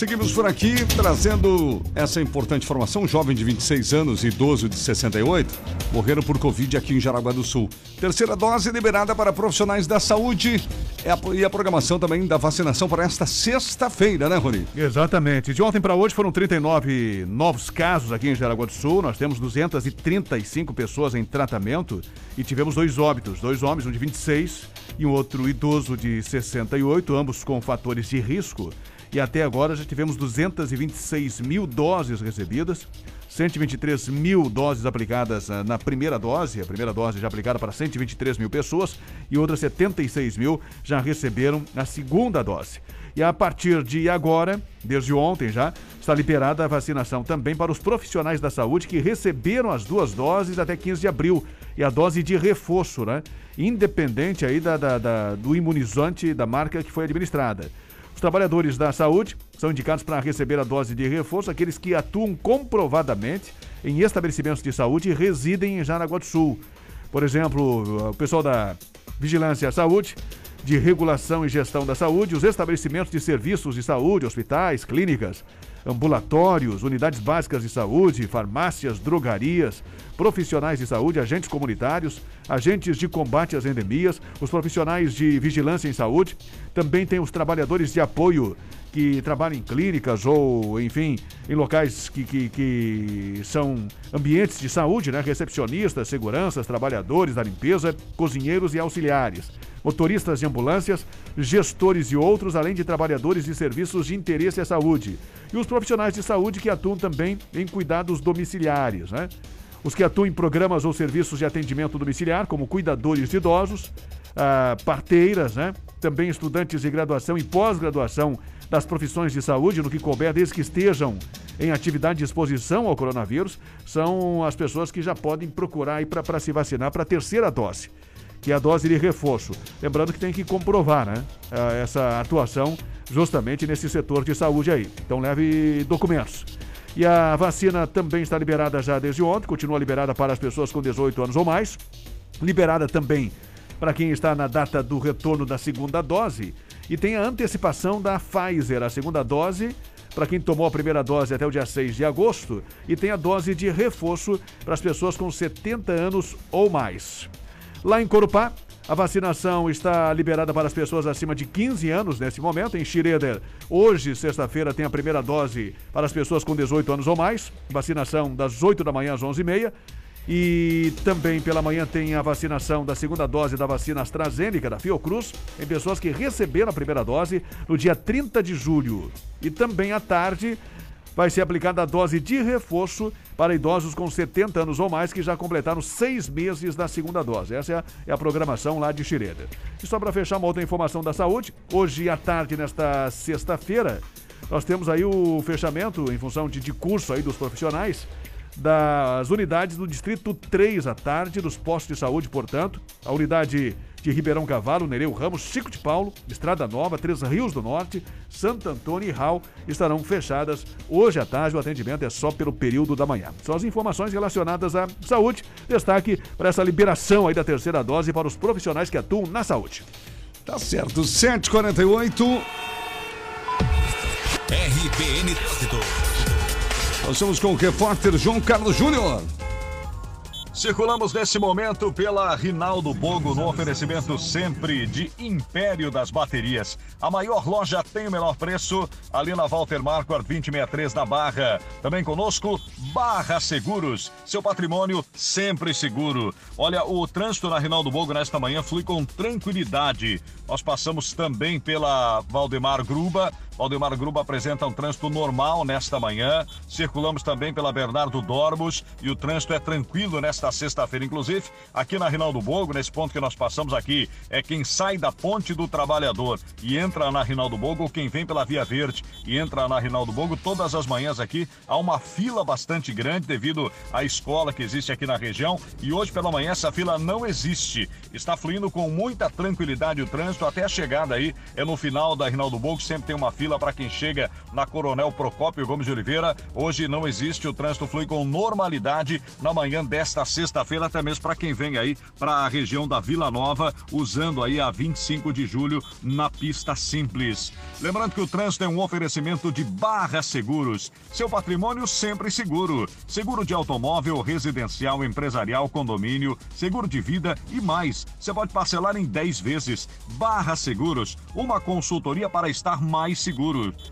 Seguimos por aqui trazendo essa importante informação. Um jovem de 26 anos e idoso de 68 morreram por Covid aqui em Jaraguá do Sul. Terceira dose liberada para profissionais da saúde É e a programação também da vacinação para esta sexta-feira, né, Rony? Exatamente. De ontem para hoje foram 39 novos casos aqui em Jaraguá do Sul. Nós temos 235 pessoas em tratamento e tivemos dois óbitos, dois homens, um de 26 e um outro idoso de 68, ambos com fatores de risco. E até agora já tivemos 226 mil doses recebidas, 123 mil doses aplicadas ah, na primeira dose, a primeira dose já aplicada para 123 mil pessoas e outras 76 mil já receberam a segunda dose. E a partir de agora, desde ontem já, está liberada a vacinação também para os profissionais da saúde que receberam as duas doses até 15 de abril. E a dose de reforço, né? Independente aí da, da- da- do imunizante da marca que foi administrada. Os trabalhadores da saúde são indicados para receber a dose de reforço aqueles que atuam comprovadamente em estabelecimentos de saúde e residem em Jaraguá do Sul. Por exemplo, o pessoal da Vigilância à Saúde, de Regulação e Gestão da Saúde, os estabelecimentos de serviços de saúde, hospitais, clínicas, ambulatórios, unidades básicas de saúde, farmácias, drogarias, profissionais de saúde, agentes comunitários, agentes de combate às endemias, os profissionais de vigilância em saúde, também tem os trabalhadores de apoio que trabalham em clínicas ou, enfim, em locais que, que, que são ambientes de saúde, né? Recepcionistas, seguranças, trabalhadores da limpeza, cozinheiros e auxiliares, motoristas de ambulâncias, gestores e outros, além de trabalhadores de serviços de interesse à saúde. E os profissionais de saúde que atuam também em cuidados domiciliares, né? Os que atuam em programas ou serviços de atendimento domiciliar, como cuidadores de idosos, ah, parteiras, né? Também estudantes de graduação e pós-graduação das profissões de saúde, no que couber, desde que estejam em atividade de exposição ao coronavírus, são as pessoas que já podem procurar para se vacinar para a terceira dose, que é a dose de reforço. Lembrando que tem que comprovar né, essa atuação justamente nesse setor de saúde aí. Então leve documentos. E a vacina também está liberada já desde ontem, continua liberada para as pessoas com 18 anos ou mais. Liberada também para quem está na data do retorno da segunda dose. E tem a antecipação da Pfizer, a segunda dose, para quem tomou a primeira dose até o dia 6 de agosto. E tem a dose de reforço para as pessoas com 70 anos ou mais. Lá em Corupá, a vacinação está liberada para as pessoas acima de 15 anos nesse momento. Em Schroeder, hoje, sexta-feira, tem a primeira dose para as pessoas com 18 anos ou mais. Vacinação das 8 da manhã às 11h30. E também pela manhã tem a vacinação da segunda dose da vacina AstraZeneca da Fiocruz em pessoas que receberam a primeira dose no dia 30 de julho. E também à tarde vai ser aplicada a dose de reforço para idosos com 70 anos ou mais que já completaram seis meses da segunda dose. Essa é a, é a programação lá de Xireda. E só para fechar uma outra informação da saúde, hoje à tarde, nesta sexta-feira, nós temos aí o fechamento em função de, de curso aí dos profissionais das unidades do Distrito 3 à tarde, dos postos de saúde, portanto, a unidade de Ribeirão Cavalo, Nereu Ramos, Chico de Paulo, Estrada Nova, Três Rios do Norte, Santo Antônio e Ral estarão fechadas hoje à tarde. O atendimento é só pelo período da manhã. São as informações relacionadas à saúde. Destaque para essa liberação aí da terceira dose para os profissionais que atuam na saúde. Tá certo, 7h48. RBN Trânsito. Nós estamos com o repórter João Carlos Júnior. Circulamos nesse momento pela Rinaldo Bogo no oferecimento sempre de Império das Baterias. A maior loja tem o menor preço, ali na Walter Marquardt 2063 na Barra. Também conosco Barra Seguros, seu patrimônio sempre seguro. Olha, o trânsito na Rinaldo Bogo nesta manhã flui com tranquilidade. Nós passamos também pela Valdemar Gruba. Valdemar Gruba apresenta um trânsito normal nesta manhã. Circulamos também pela Bernardo Dormos e o trânsito é tranquilo nesta sexta-feira. Inclusive, aqui na Rinaldo Bogo, nesse ponto que nós passamos aqui, é quem sai da Ponte do Trabalhador e entra na Rinaldo Bogo, quem vem pela Via Verde e entra na Rinaldo Bogo, todas as manhãs aqui há uma fila bastante grande devido à escola que existe aqui na região. E hoje pela manhã essa fila não existe. Está fluindo com muita tranquilidade o trânsito até a chegada aí. É no final da Rinaldo Bogo, sempre tem uma fila fila para quem chega na Coronel Procópio Gomes de Oliveira. Hoje não existe, o trânsito flui com normalidade na manhã desta sexta-feira, até mesmo para quem vem aí para a região da Vila Nova, usando aí a 25 de julho na pista simples. Lembrando que o trânsito é um oferecimento de Barra Seguros. Seu patrimônio sempre seguro. Seguro de automóvel, residencial, empresarial, condomínio, seguro de vida e mais. Você pode parcelar em 10 vezes. Barra Seguros, uma consultoria para estar mais seguro.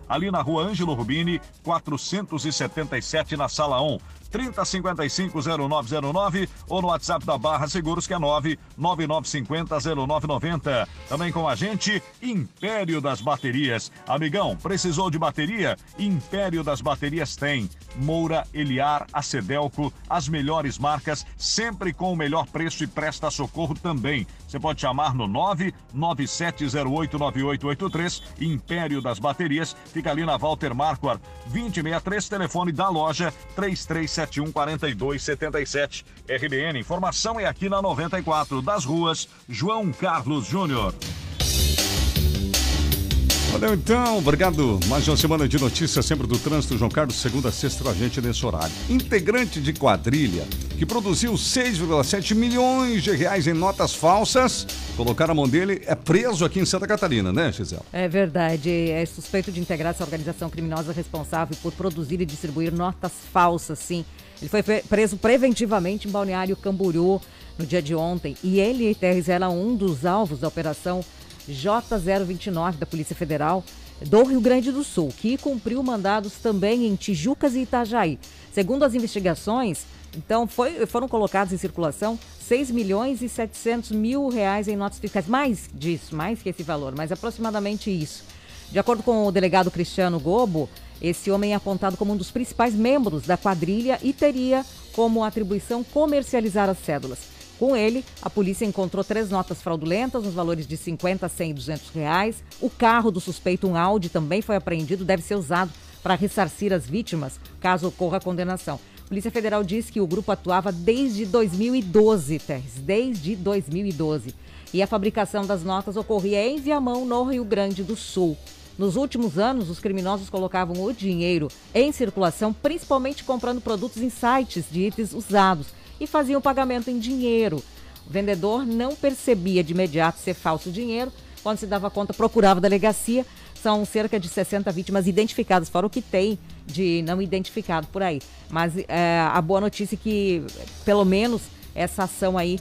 Ali na rua Ângelo Rubini, 477 na sala 1. 3055-0909 ou no WhatsApp da Barra Seguros, que é 99950-0990. Também com a gente, Império das Baterias. Amigão, precisou de bateria? Império das Baterias tem. Moura, Eliar, Acedelco, as melhores marcas, sempre com o melhor preço e presta socorro também. Você pode chamar no 997089883, Império das Baterias, fica ali na Walter Marquardt, 2063, telefone da loja 3371 4277. RBN, informação é aqui na 94, das ruas João Carlos Júnior. Valeu então, obrigado. Mais uma semana de notícias sempre do trânsito. João Carlos, segunda sexta com a gente nesse horário. Integrante de quadrilha que produziu 6,7 milhões de reais em notas falsas, colocar a mão dele, é preso aqui em Santa Catarina, né, Gisele? É verdade. É suspeito de integrar essa organização criminosa responsável por produzir e distribuir notas falsas, sim. Ele foi preso preventivamente em Balneário Camboriú no dia de ontem. E ele, Terres, era um dos alvos da operação J029 da Polícia Federal do Rio Grande do Sul, que cumpriu mandados também em Tijucas e Itajaí. Segundo as investigações, então foi, foram colocados em circulação 6 milhões e 700 mil reais em notas fiscais. Mais disso, mais que esse valor, mas aproximadamente isso. De acordo com o delegado Cristiano Gobo, esse homem é apontado como um dos principais membros da quadrilha e teria como atribuição comercializar as cédulas. Com ele, a polícia encontrou três notas fraudulentas nos valores de 50, 100 e 200 reais. O carro do suspeito, um Audi, também foi apreendido, deve ser usado para ressarcir as vítimas, caso ocorra a condenação. A Polícia Federal diz que o grupo atuava desde 2012, Terres, desde 2012. E a fabricação das notas ocorria em Viamão, no Rio Grande do Sul. Nos últimos anos, os criminosos colocavam o dinheiro em circulação, principalmente comprando produtos em sites de itens usados e faziam pagamento em dinheiro. O vendedor não percebia de imediato ser falso dinheiro. Quando se dava conta, procurava a delegacia. São cerca de 60 vítimas identificadas, fora o que tem de não identificado por aí. Mas é, a boa notícia é que, pelo menos, essa ação aí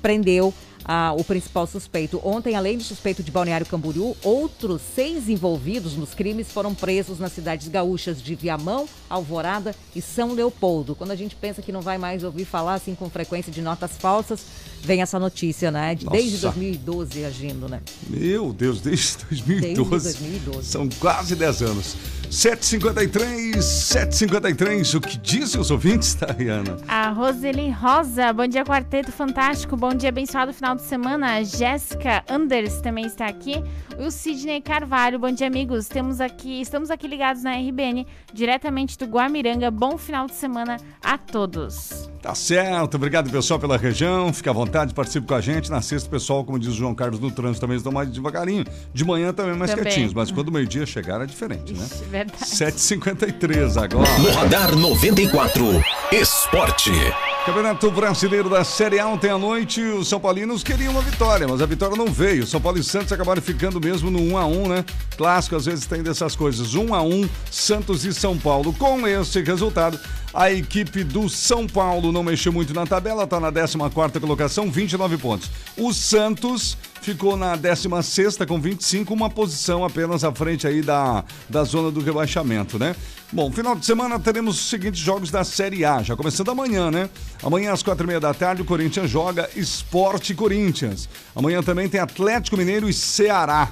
prendeu ah, o principal suspeito. Ontem, além do suspeito de Balneário Camboriú, outros seis envolvidos nos crimes foram presos nas cidades gaúchas de Viamão, Alvorada e São Leopoldo. Quando a gente pensa que não vai mais ouvir falar assim com frequência de notas falsas, vem essa notícia, né? De, desde 2012 agindo, né? Meu Deus, desde 2012. Desde 2012. São quase 10 anos. 753, 753. O que dizem os ouvintes, Tariana? A Roseli Rosa, bom dia, quarteto fantástico, bom dia, abençoado final de semana. A Jéssica Anders também está aqui. E o Sidney Carvalho, bom dia, amigos. Temos aqui, estamos aqui ligados na RBN, diretamente do Guamiranga. Bom final de semana a todos. Tá certo, obrigado pessoal pela região. Fica à vontade, participe com a gente. Na sexta, pessoal, como diz o João Carlos no trânsito, também estão mais devagarinho. De manhã também mais Também. quietinhos, mas quando o meio-dia chegar é diferente, né? Ixi, verdade. 7h53 agora. No Radar 94, Esporte. Campeonato Brasileiro da Série A ontem à noite, os São Paulinos queriam uma vitória, mas a vitória não veio. São Paulo e Santos acabaram ficando mesmo no 1 a 1 né? Clássico às vezes tem dessas coisas. 1 a 1 Santos e São Paulo. Com esse resultado, a equipe do São Paulo não mexeu muito na tabela, está na 14ª colocação, 29 pontos. O Santos ficou na 16ª com 25, uma posição apenas à frente aí da, da zona do rebaixamento, né? Bom, final de semana teremos os seguintes jogos da Série A, já começando amanhã, né? Amanhã às quatro e meia da tarde o Corinthians joga Esporte Corinthians. Amanhã também tem Atlético Mineiro e Ceará.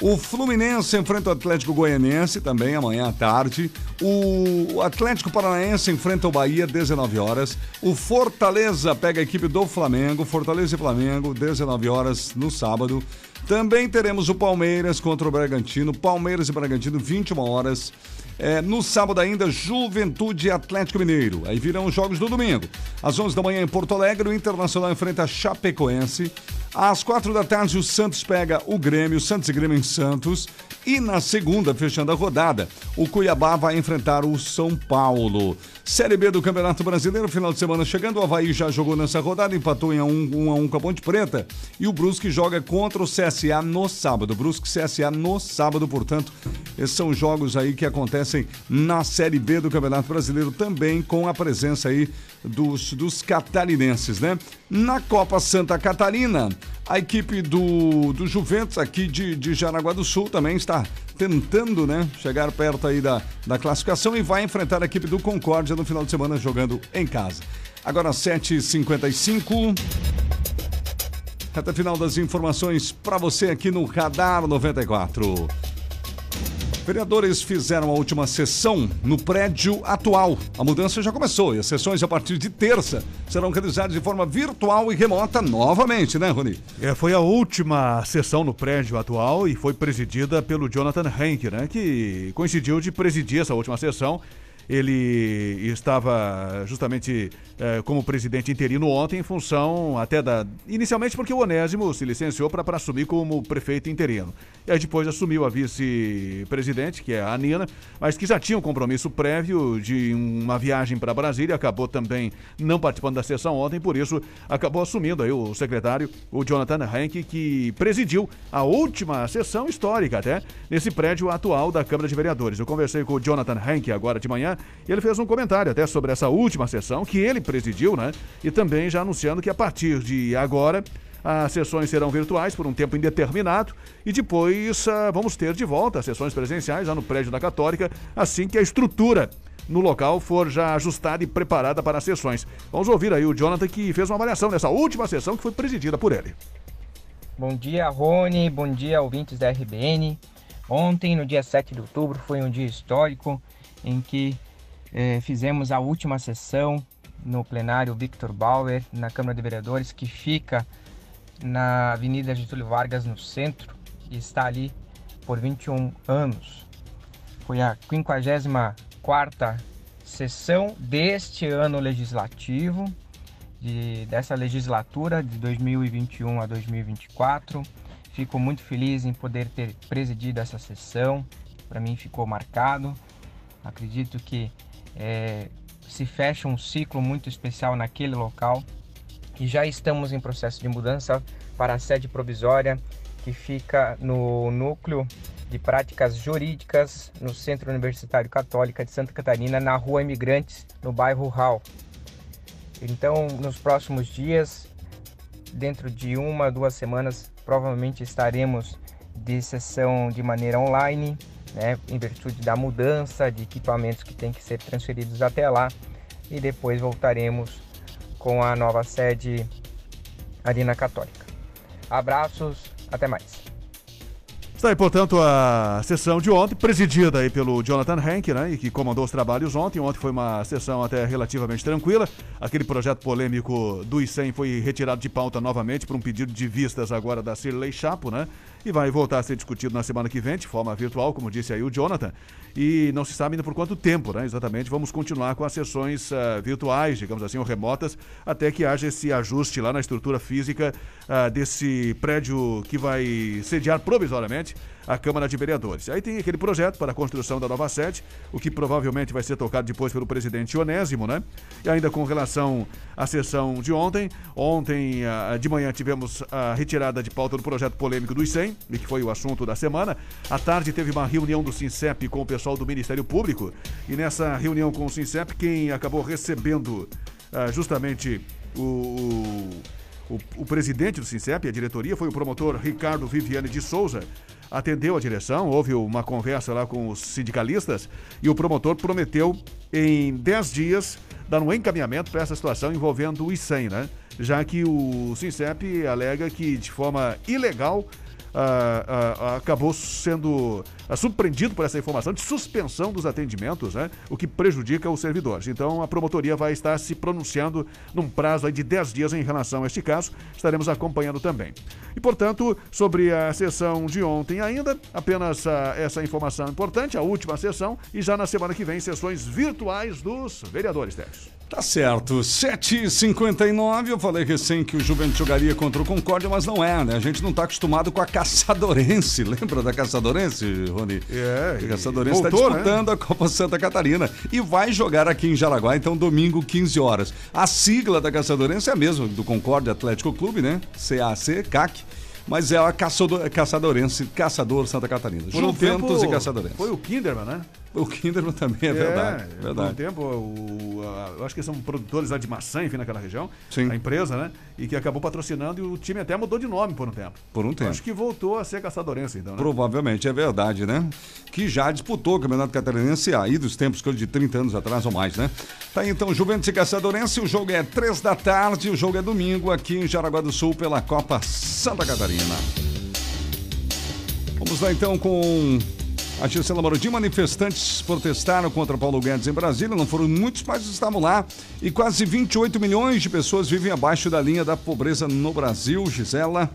O Fluminense enfrenta o Atlético Goianiense também amanhã à tarde. O Atlético Paranaense enfrenta o Bahia 19 horas. O Fortaleza pega a equipe do Flamengo, Fortaleza e Flamengo 19 horas no sábado. Também teremos o Palmeiras contra o Bragantino, Palmeiras e Bragantino 21 horas. É, no sábado ainda, Juventude Atlético Mineiro. Aí virão os jogos do domingo. Às 11 da manhã em Porto Alegre, o Internacional enfrenta a Chapecoense. Às quatro da tarde, o Santos pega o Grêmio, Santos e Grêmio em Santos. E na segunda, fechando a rodada, o Cuiabá vai enfrentar o São Paulo. Série B do Campeonato Brasileiro, final de semana chegando. O Havaí já jogou nessa rodada, empatou em 1 um, um a 1 um com a Ponte Preta. E o Brusque joga contra o CSA no sábado. Brusque CSA no sábado, portanto, esses são jogos aí que acontecem na Série B do Campeonato Brasileiro, também com a presença aí dos, dos catarinenses, né? Na Copa Santa Catarina, a equipe do, do Juventus aqui de, de Jaraguá do Sul também está tentando, né, chegar perto aí da, da classificação e vai enfrentar a equipe do Concórdia no final de semana jogando em casa. Agora 7h55. Reta final das informações para você aqui no Radar 94. Vereadores fizeram a última sessão no prédio atual. A mudança já começou e as sessões a partir de terça serão realizadas de forma virtual e remota novamente, né, Rony? É, foi a última sessão no prédio atual e foi presidida pelo Jonathan Henke, né, que coincidiu de presidir essa última sessão ele estava justamente eh, como presidente interino ontem, em função até da. Inicialmente porque o Onésimo se licenciou para assumir como prefeito interino. E aí depois assumiu a vice-presidente, que é a Nina, mas que já tinha um compromisso prévio de uma viagem para Brasília, acabou também não participando da sessão ontem, por isso acabou assumindo aí o secretário, o Jonathan Henke, que presidiu a última sessão histórica até nesse prédio atual da Câmara de Vereadores. Eu conversei com o Jonathan Henke agora de manhã ele fez um comentário até sobre essa última sessão que ele presidiu, né? E também já anunciando que a partir de agora as sessões serão virtuais por um tempo indeterminado e depois uh, vamos ter de volta as sessões presenciais lá no prédio da Católica, assim que a estrutura no local for já ajustada e preparada para as sessões. Vamos ouvir aí o Jonathan que fez uma avaliação dessa última sessão que foi presidida por ele. Bom dia, Rony. Bom dia, ouvintes da RBN. Ontem, no dia 7 de outubro, foi um dia histórico em que eh, fizemos a última sessão no plenário Victor Bauer, na Câmara de Vereadores, que fica na Avenida Getúlio Vargas, no centro, e está ali por 21 anos. Foi a 54 sessão deste ano legislativo, de, dessa legislatura de 2021 a 2024. Fico muito feliz em poder ter presidido essa sessão, para mim ficou marcado. Acredito que é, se fecha um ciclo muito especial naquele local e já estamos em processo de mudança para a sede provisória que fica no núcleo de práticas jurídicas no Centro Universitário Católica de Santa Catarina, na Rua Imigrantes, no bairro Rural. Então, nos próximos dias, dentro de uma, duas semanas, provavelmente estaremos de sessão de maneira online né, em virtude da mudança de equipamentos que tem que ser transferidos até lá e depois voltaremos com a nova sede ali na Católica. Abraços, até mais. Está aí, portanto, a sessão de ontem, presidida aí pelo Jonathan Henke, né, e que comandou os trabalhos ontem. Ontem foi uma sessão até relativamente tranquila. Aquele projeto polêmico do ICEM foi retirado de pauta novamente por um pedido de vistas agora da Cirlei Chapo, né? E vai voltar a ser discutido na semana que vem, de forma virtual, como disse aí o Jonathan. E não se sabe ainda por quanto tempo, né? Exatamente, vamos continuar com as sessões uh, virtuais, digamos assim, ou remotas, até que haja esse ajuste lá na estrutura física uh, desse prédio que vai sediar provisoriamente a Câmara de Vereadores. Aí tem aquele projeto para a construção da nova sede, o que provavelmente vai ser tocado depois pelo presidente Onésimo, né? E ainda com relação à sessão de ontem, ontem ah, de manhã tivemos a retirada de pauta do projeto polêmico do ICEM, que foi o assunto da semana. À tarde teve uma reunião do SINCEP com o pessoal do Ministério Público, e nessa reunião com o SINCEP, quem acabou recebendo uh, justamente o, o, o, presidente do SINCEP, a diretoria, foi o promotor Ricardo Viviane de Souza, atendeu a direção, houve uma conversa lá com os sindicalistas e o promotor prometeu em 10 dias dar um encaminhamento para essa situação envolvendo o ICEM, né? Já que o SINCEP alega que de forma ilegal uh, uh, acabou sendo uh, surpreendido por essa informação de suspensão dos atendimentos, né? o que prejudica os servidores. Então, a promotoria vai estar se pronunciando num prazo de 10 dias em relação a este caso. Estaremos acompanhando também. E, portanto, sobre a sessão de ontem ainda, apenas essa informação importante, a última sessão, e já na semana que vem, sessões virtuais dos vereadores, Tércio. Tá certo. 7h59, eu falei recém que o Juventus jogaria contra o Concórdia, mas não é, né? A gente não tá acostumado com a Caçadorense. Lembra da Caçadorense, Rony? É, A Caçadorense está né? disputando a Copa Santa Catarina e vai jogar aqui em Jaraguá, então domingo, 15 horas. A sigla da Caçadorense é a mesma do Concórdia Atlético Clube, né? CAC, CAC. Mas é a Caçador, Caçadorense, Caçador Santa Catarina. Por um Juventus tempo, e Caçadorense. Foi o Kinderman, né? O Kinderman também é, verdade. Por verdade. um tempo, o, a- eu acho que são produtores lá de maçã, enfim, naquela região. Sim. A empresa, né? E que acabou patrocinando e o time até mudou de nome por um tempo. Por um tempo. Acho que voltou a ser caçadorense, então, né? Provavelmente é verdade, né? Que já disputou o Campeonato Catarinense aí dos tempos de 30 anos atrás ou mais, né? Tá aí, então, Juventus e Caçadorense, o jogo é 3 da tarde, o jogo é domingo aqui em Jaraguá do Sul pela Copa Santa Catarina. Vamos lá então com a Gisela Marodim. Manifestantes protestaram contra Paulo Guedes em Brasília, não foram muitos, mas estavam lá. E quase 28 milhões de pessoas vivem abaixo da linha da pobreza no Brasil. Gisela.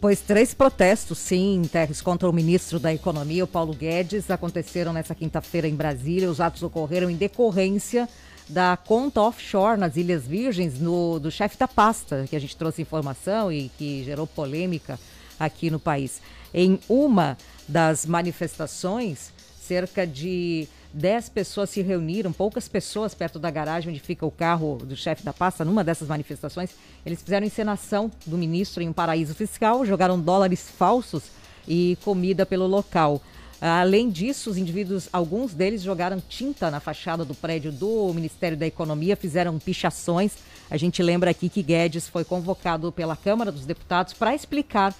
Pois três protestos, sim, Terres, contra o ministro da Economia, o Paulo Guedes, aconteceram nessa quinta-feira em Brasília. Os atos ocorreram em decorrência da conta offshore nas Ilhas Virgens no, do chefe da pasta, que a gente trouxe informação e que gerou polêmica aqui no país. Em uma das manifestações, cerca de 10 pessoas se reuniram, poucas pessoas perto da garagem onde fica o carro do chefe da pasta, numa dessas manifestações. Eles fizeram encenação do ministro em um paraíso fiscal, jogaram dólares falsos e comida pelo local. Além disso, os indivíduos, alguns deles jogaram tinta na fachada do prédio do Ministério da Economia, fizeram pichações. A gente lembra aqui que Guedes foi convocado pela Câmara dos Deputados para explicar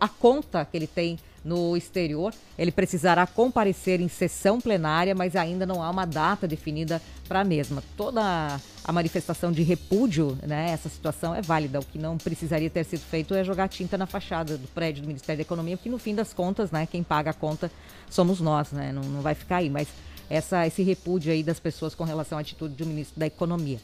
a conta que ele tem no exterior. Ele precisará comparecer em sessão plenária, mas ainda não há uma data definida para a mesma. Toda a manifestação de repúdio, né, essa situação é válida. O que não precisaria ter sido feito é jogar tinta na fachada do prédio do Ministério da Economia, porque no fim das contas, né, quem paga a conta somos nós, né, não, não vai ficar aí. Mas essa, esse repúdio aí das pessoas com relação à atitude do ministro da Economia.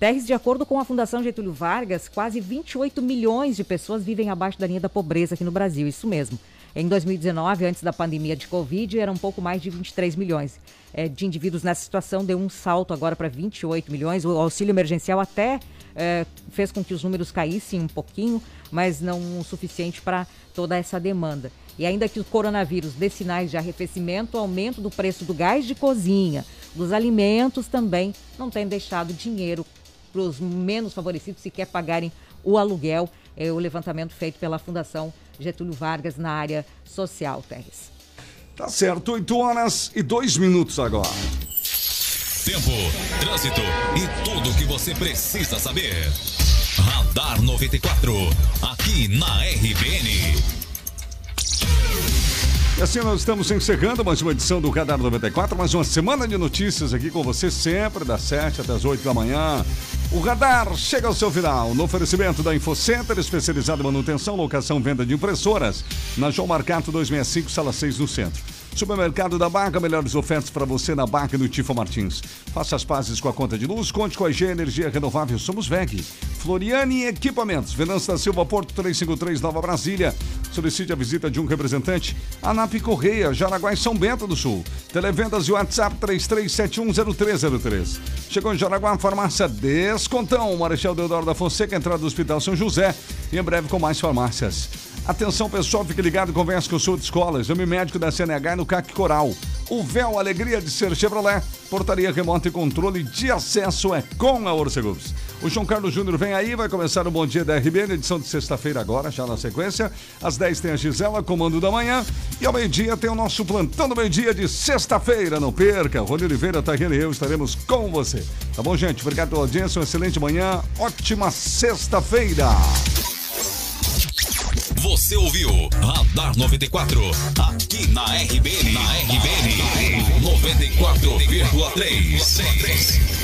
Terres, de acordo com a Fundação Getúlio Vargas, quase 28 milhões de pessoas vivem abaixo da linha da pobreza aqui no Brasil, isso mesmo. Em 2019, antes da pandemia de Covid, eram um pouco mais de 23 milhões eh, de indivíduos nessa situação. Deu um salto agora para 28 milhões. O auxílio emergencial até eh, fez com que os números caíssem um pouquinho, mas não o suficiente para toda essa demanda. E ainda que o coronavírus dê sinais de arrefecimento, o aumento do preço do gás de cozinha, dos alimentos também, não tem deixado dinheiro para os menos favorecidos sequer pagarem o aluguel. É o levantamento feito pela Fundação Getúlio Vargas na área social, Terres. Tá certo, 8 horas e 2 minutos agora. Tempo, trânsito e tudo o que você precisa saber. Radar 94, aqui na RBN. E assim nós estamos encerrando mais uma edição do Radar 94, mais uma semana de notícias aqui com você sempre, das 7 até as 8 da manhã. O Radar chega ao seu final no oferecimento da InfoCenter, especializado em manutenção, locação, venda de impressoras, na João Marcato 265, sala 6 no centro. Supermercado da Barca, melhores ofertas para você na Barca do Tifa Martins. Faça as pazes com a conta de luz, conte com a IG Energia Renovável, somos VEG. Floriane Equipamentos, Venâncio da Silva, Porto 353, Nova Brasília. Solicite a visita de um representante. Anap Correia, Jaraguá e São Bento do Sul. Televendas e WhatsApp 33710303. Chegou em Jaraguá, farmácia Descontão, Marechal Deodoro da Fonseca, entrada do Hospital São José. E em breve com mais farmácias. Atenção pessoal, fique ligado, conversa com o Sul de Escola, exame médico da CNH no CAC Coral. O véu Alegria de Ser Chevrolet, portaria remota e controle de acesso é com a Orcegups. O João Carlos Júnior vem aí, vai começar o Bom Dia da RBN, edição de sexta-feira agora, já na sequência. Às 10 tem a Gisela, comando da manhã. E ao meio-dia tem o nosso plantão do meio-dia de sexta-feira, não perca. Rony Oliveira, Tarrina e eu estaremos com você. Tá bom, gente? Obrigado pela audiência, uma excelente manhã, ótima sexta-feira. Você ouviu Radar 94, aqui na RBN. Na RBN 94,3.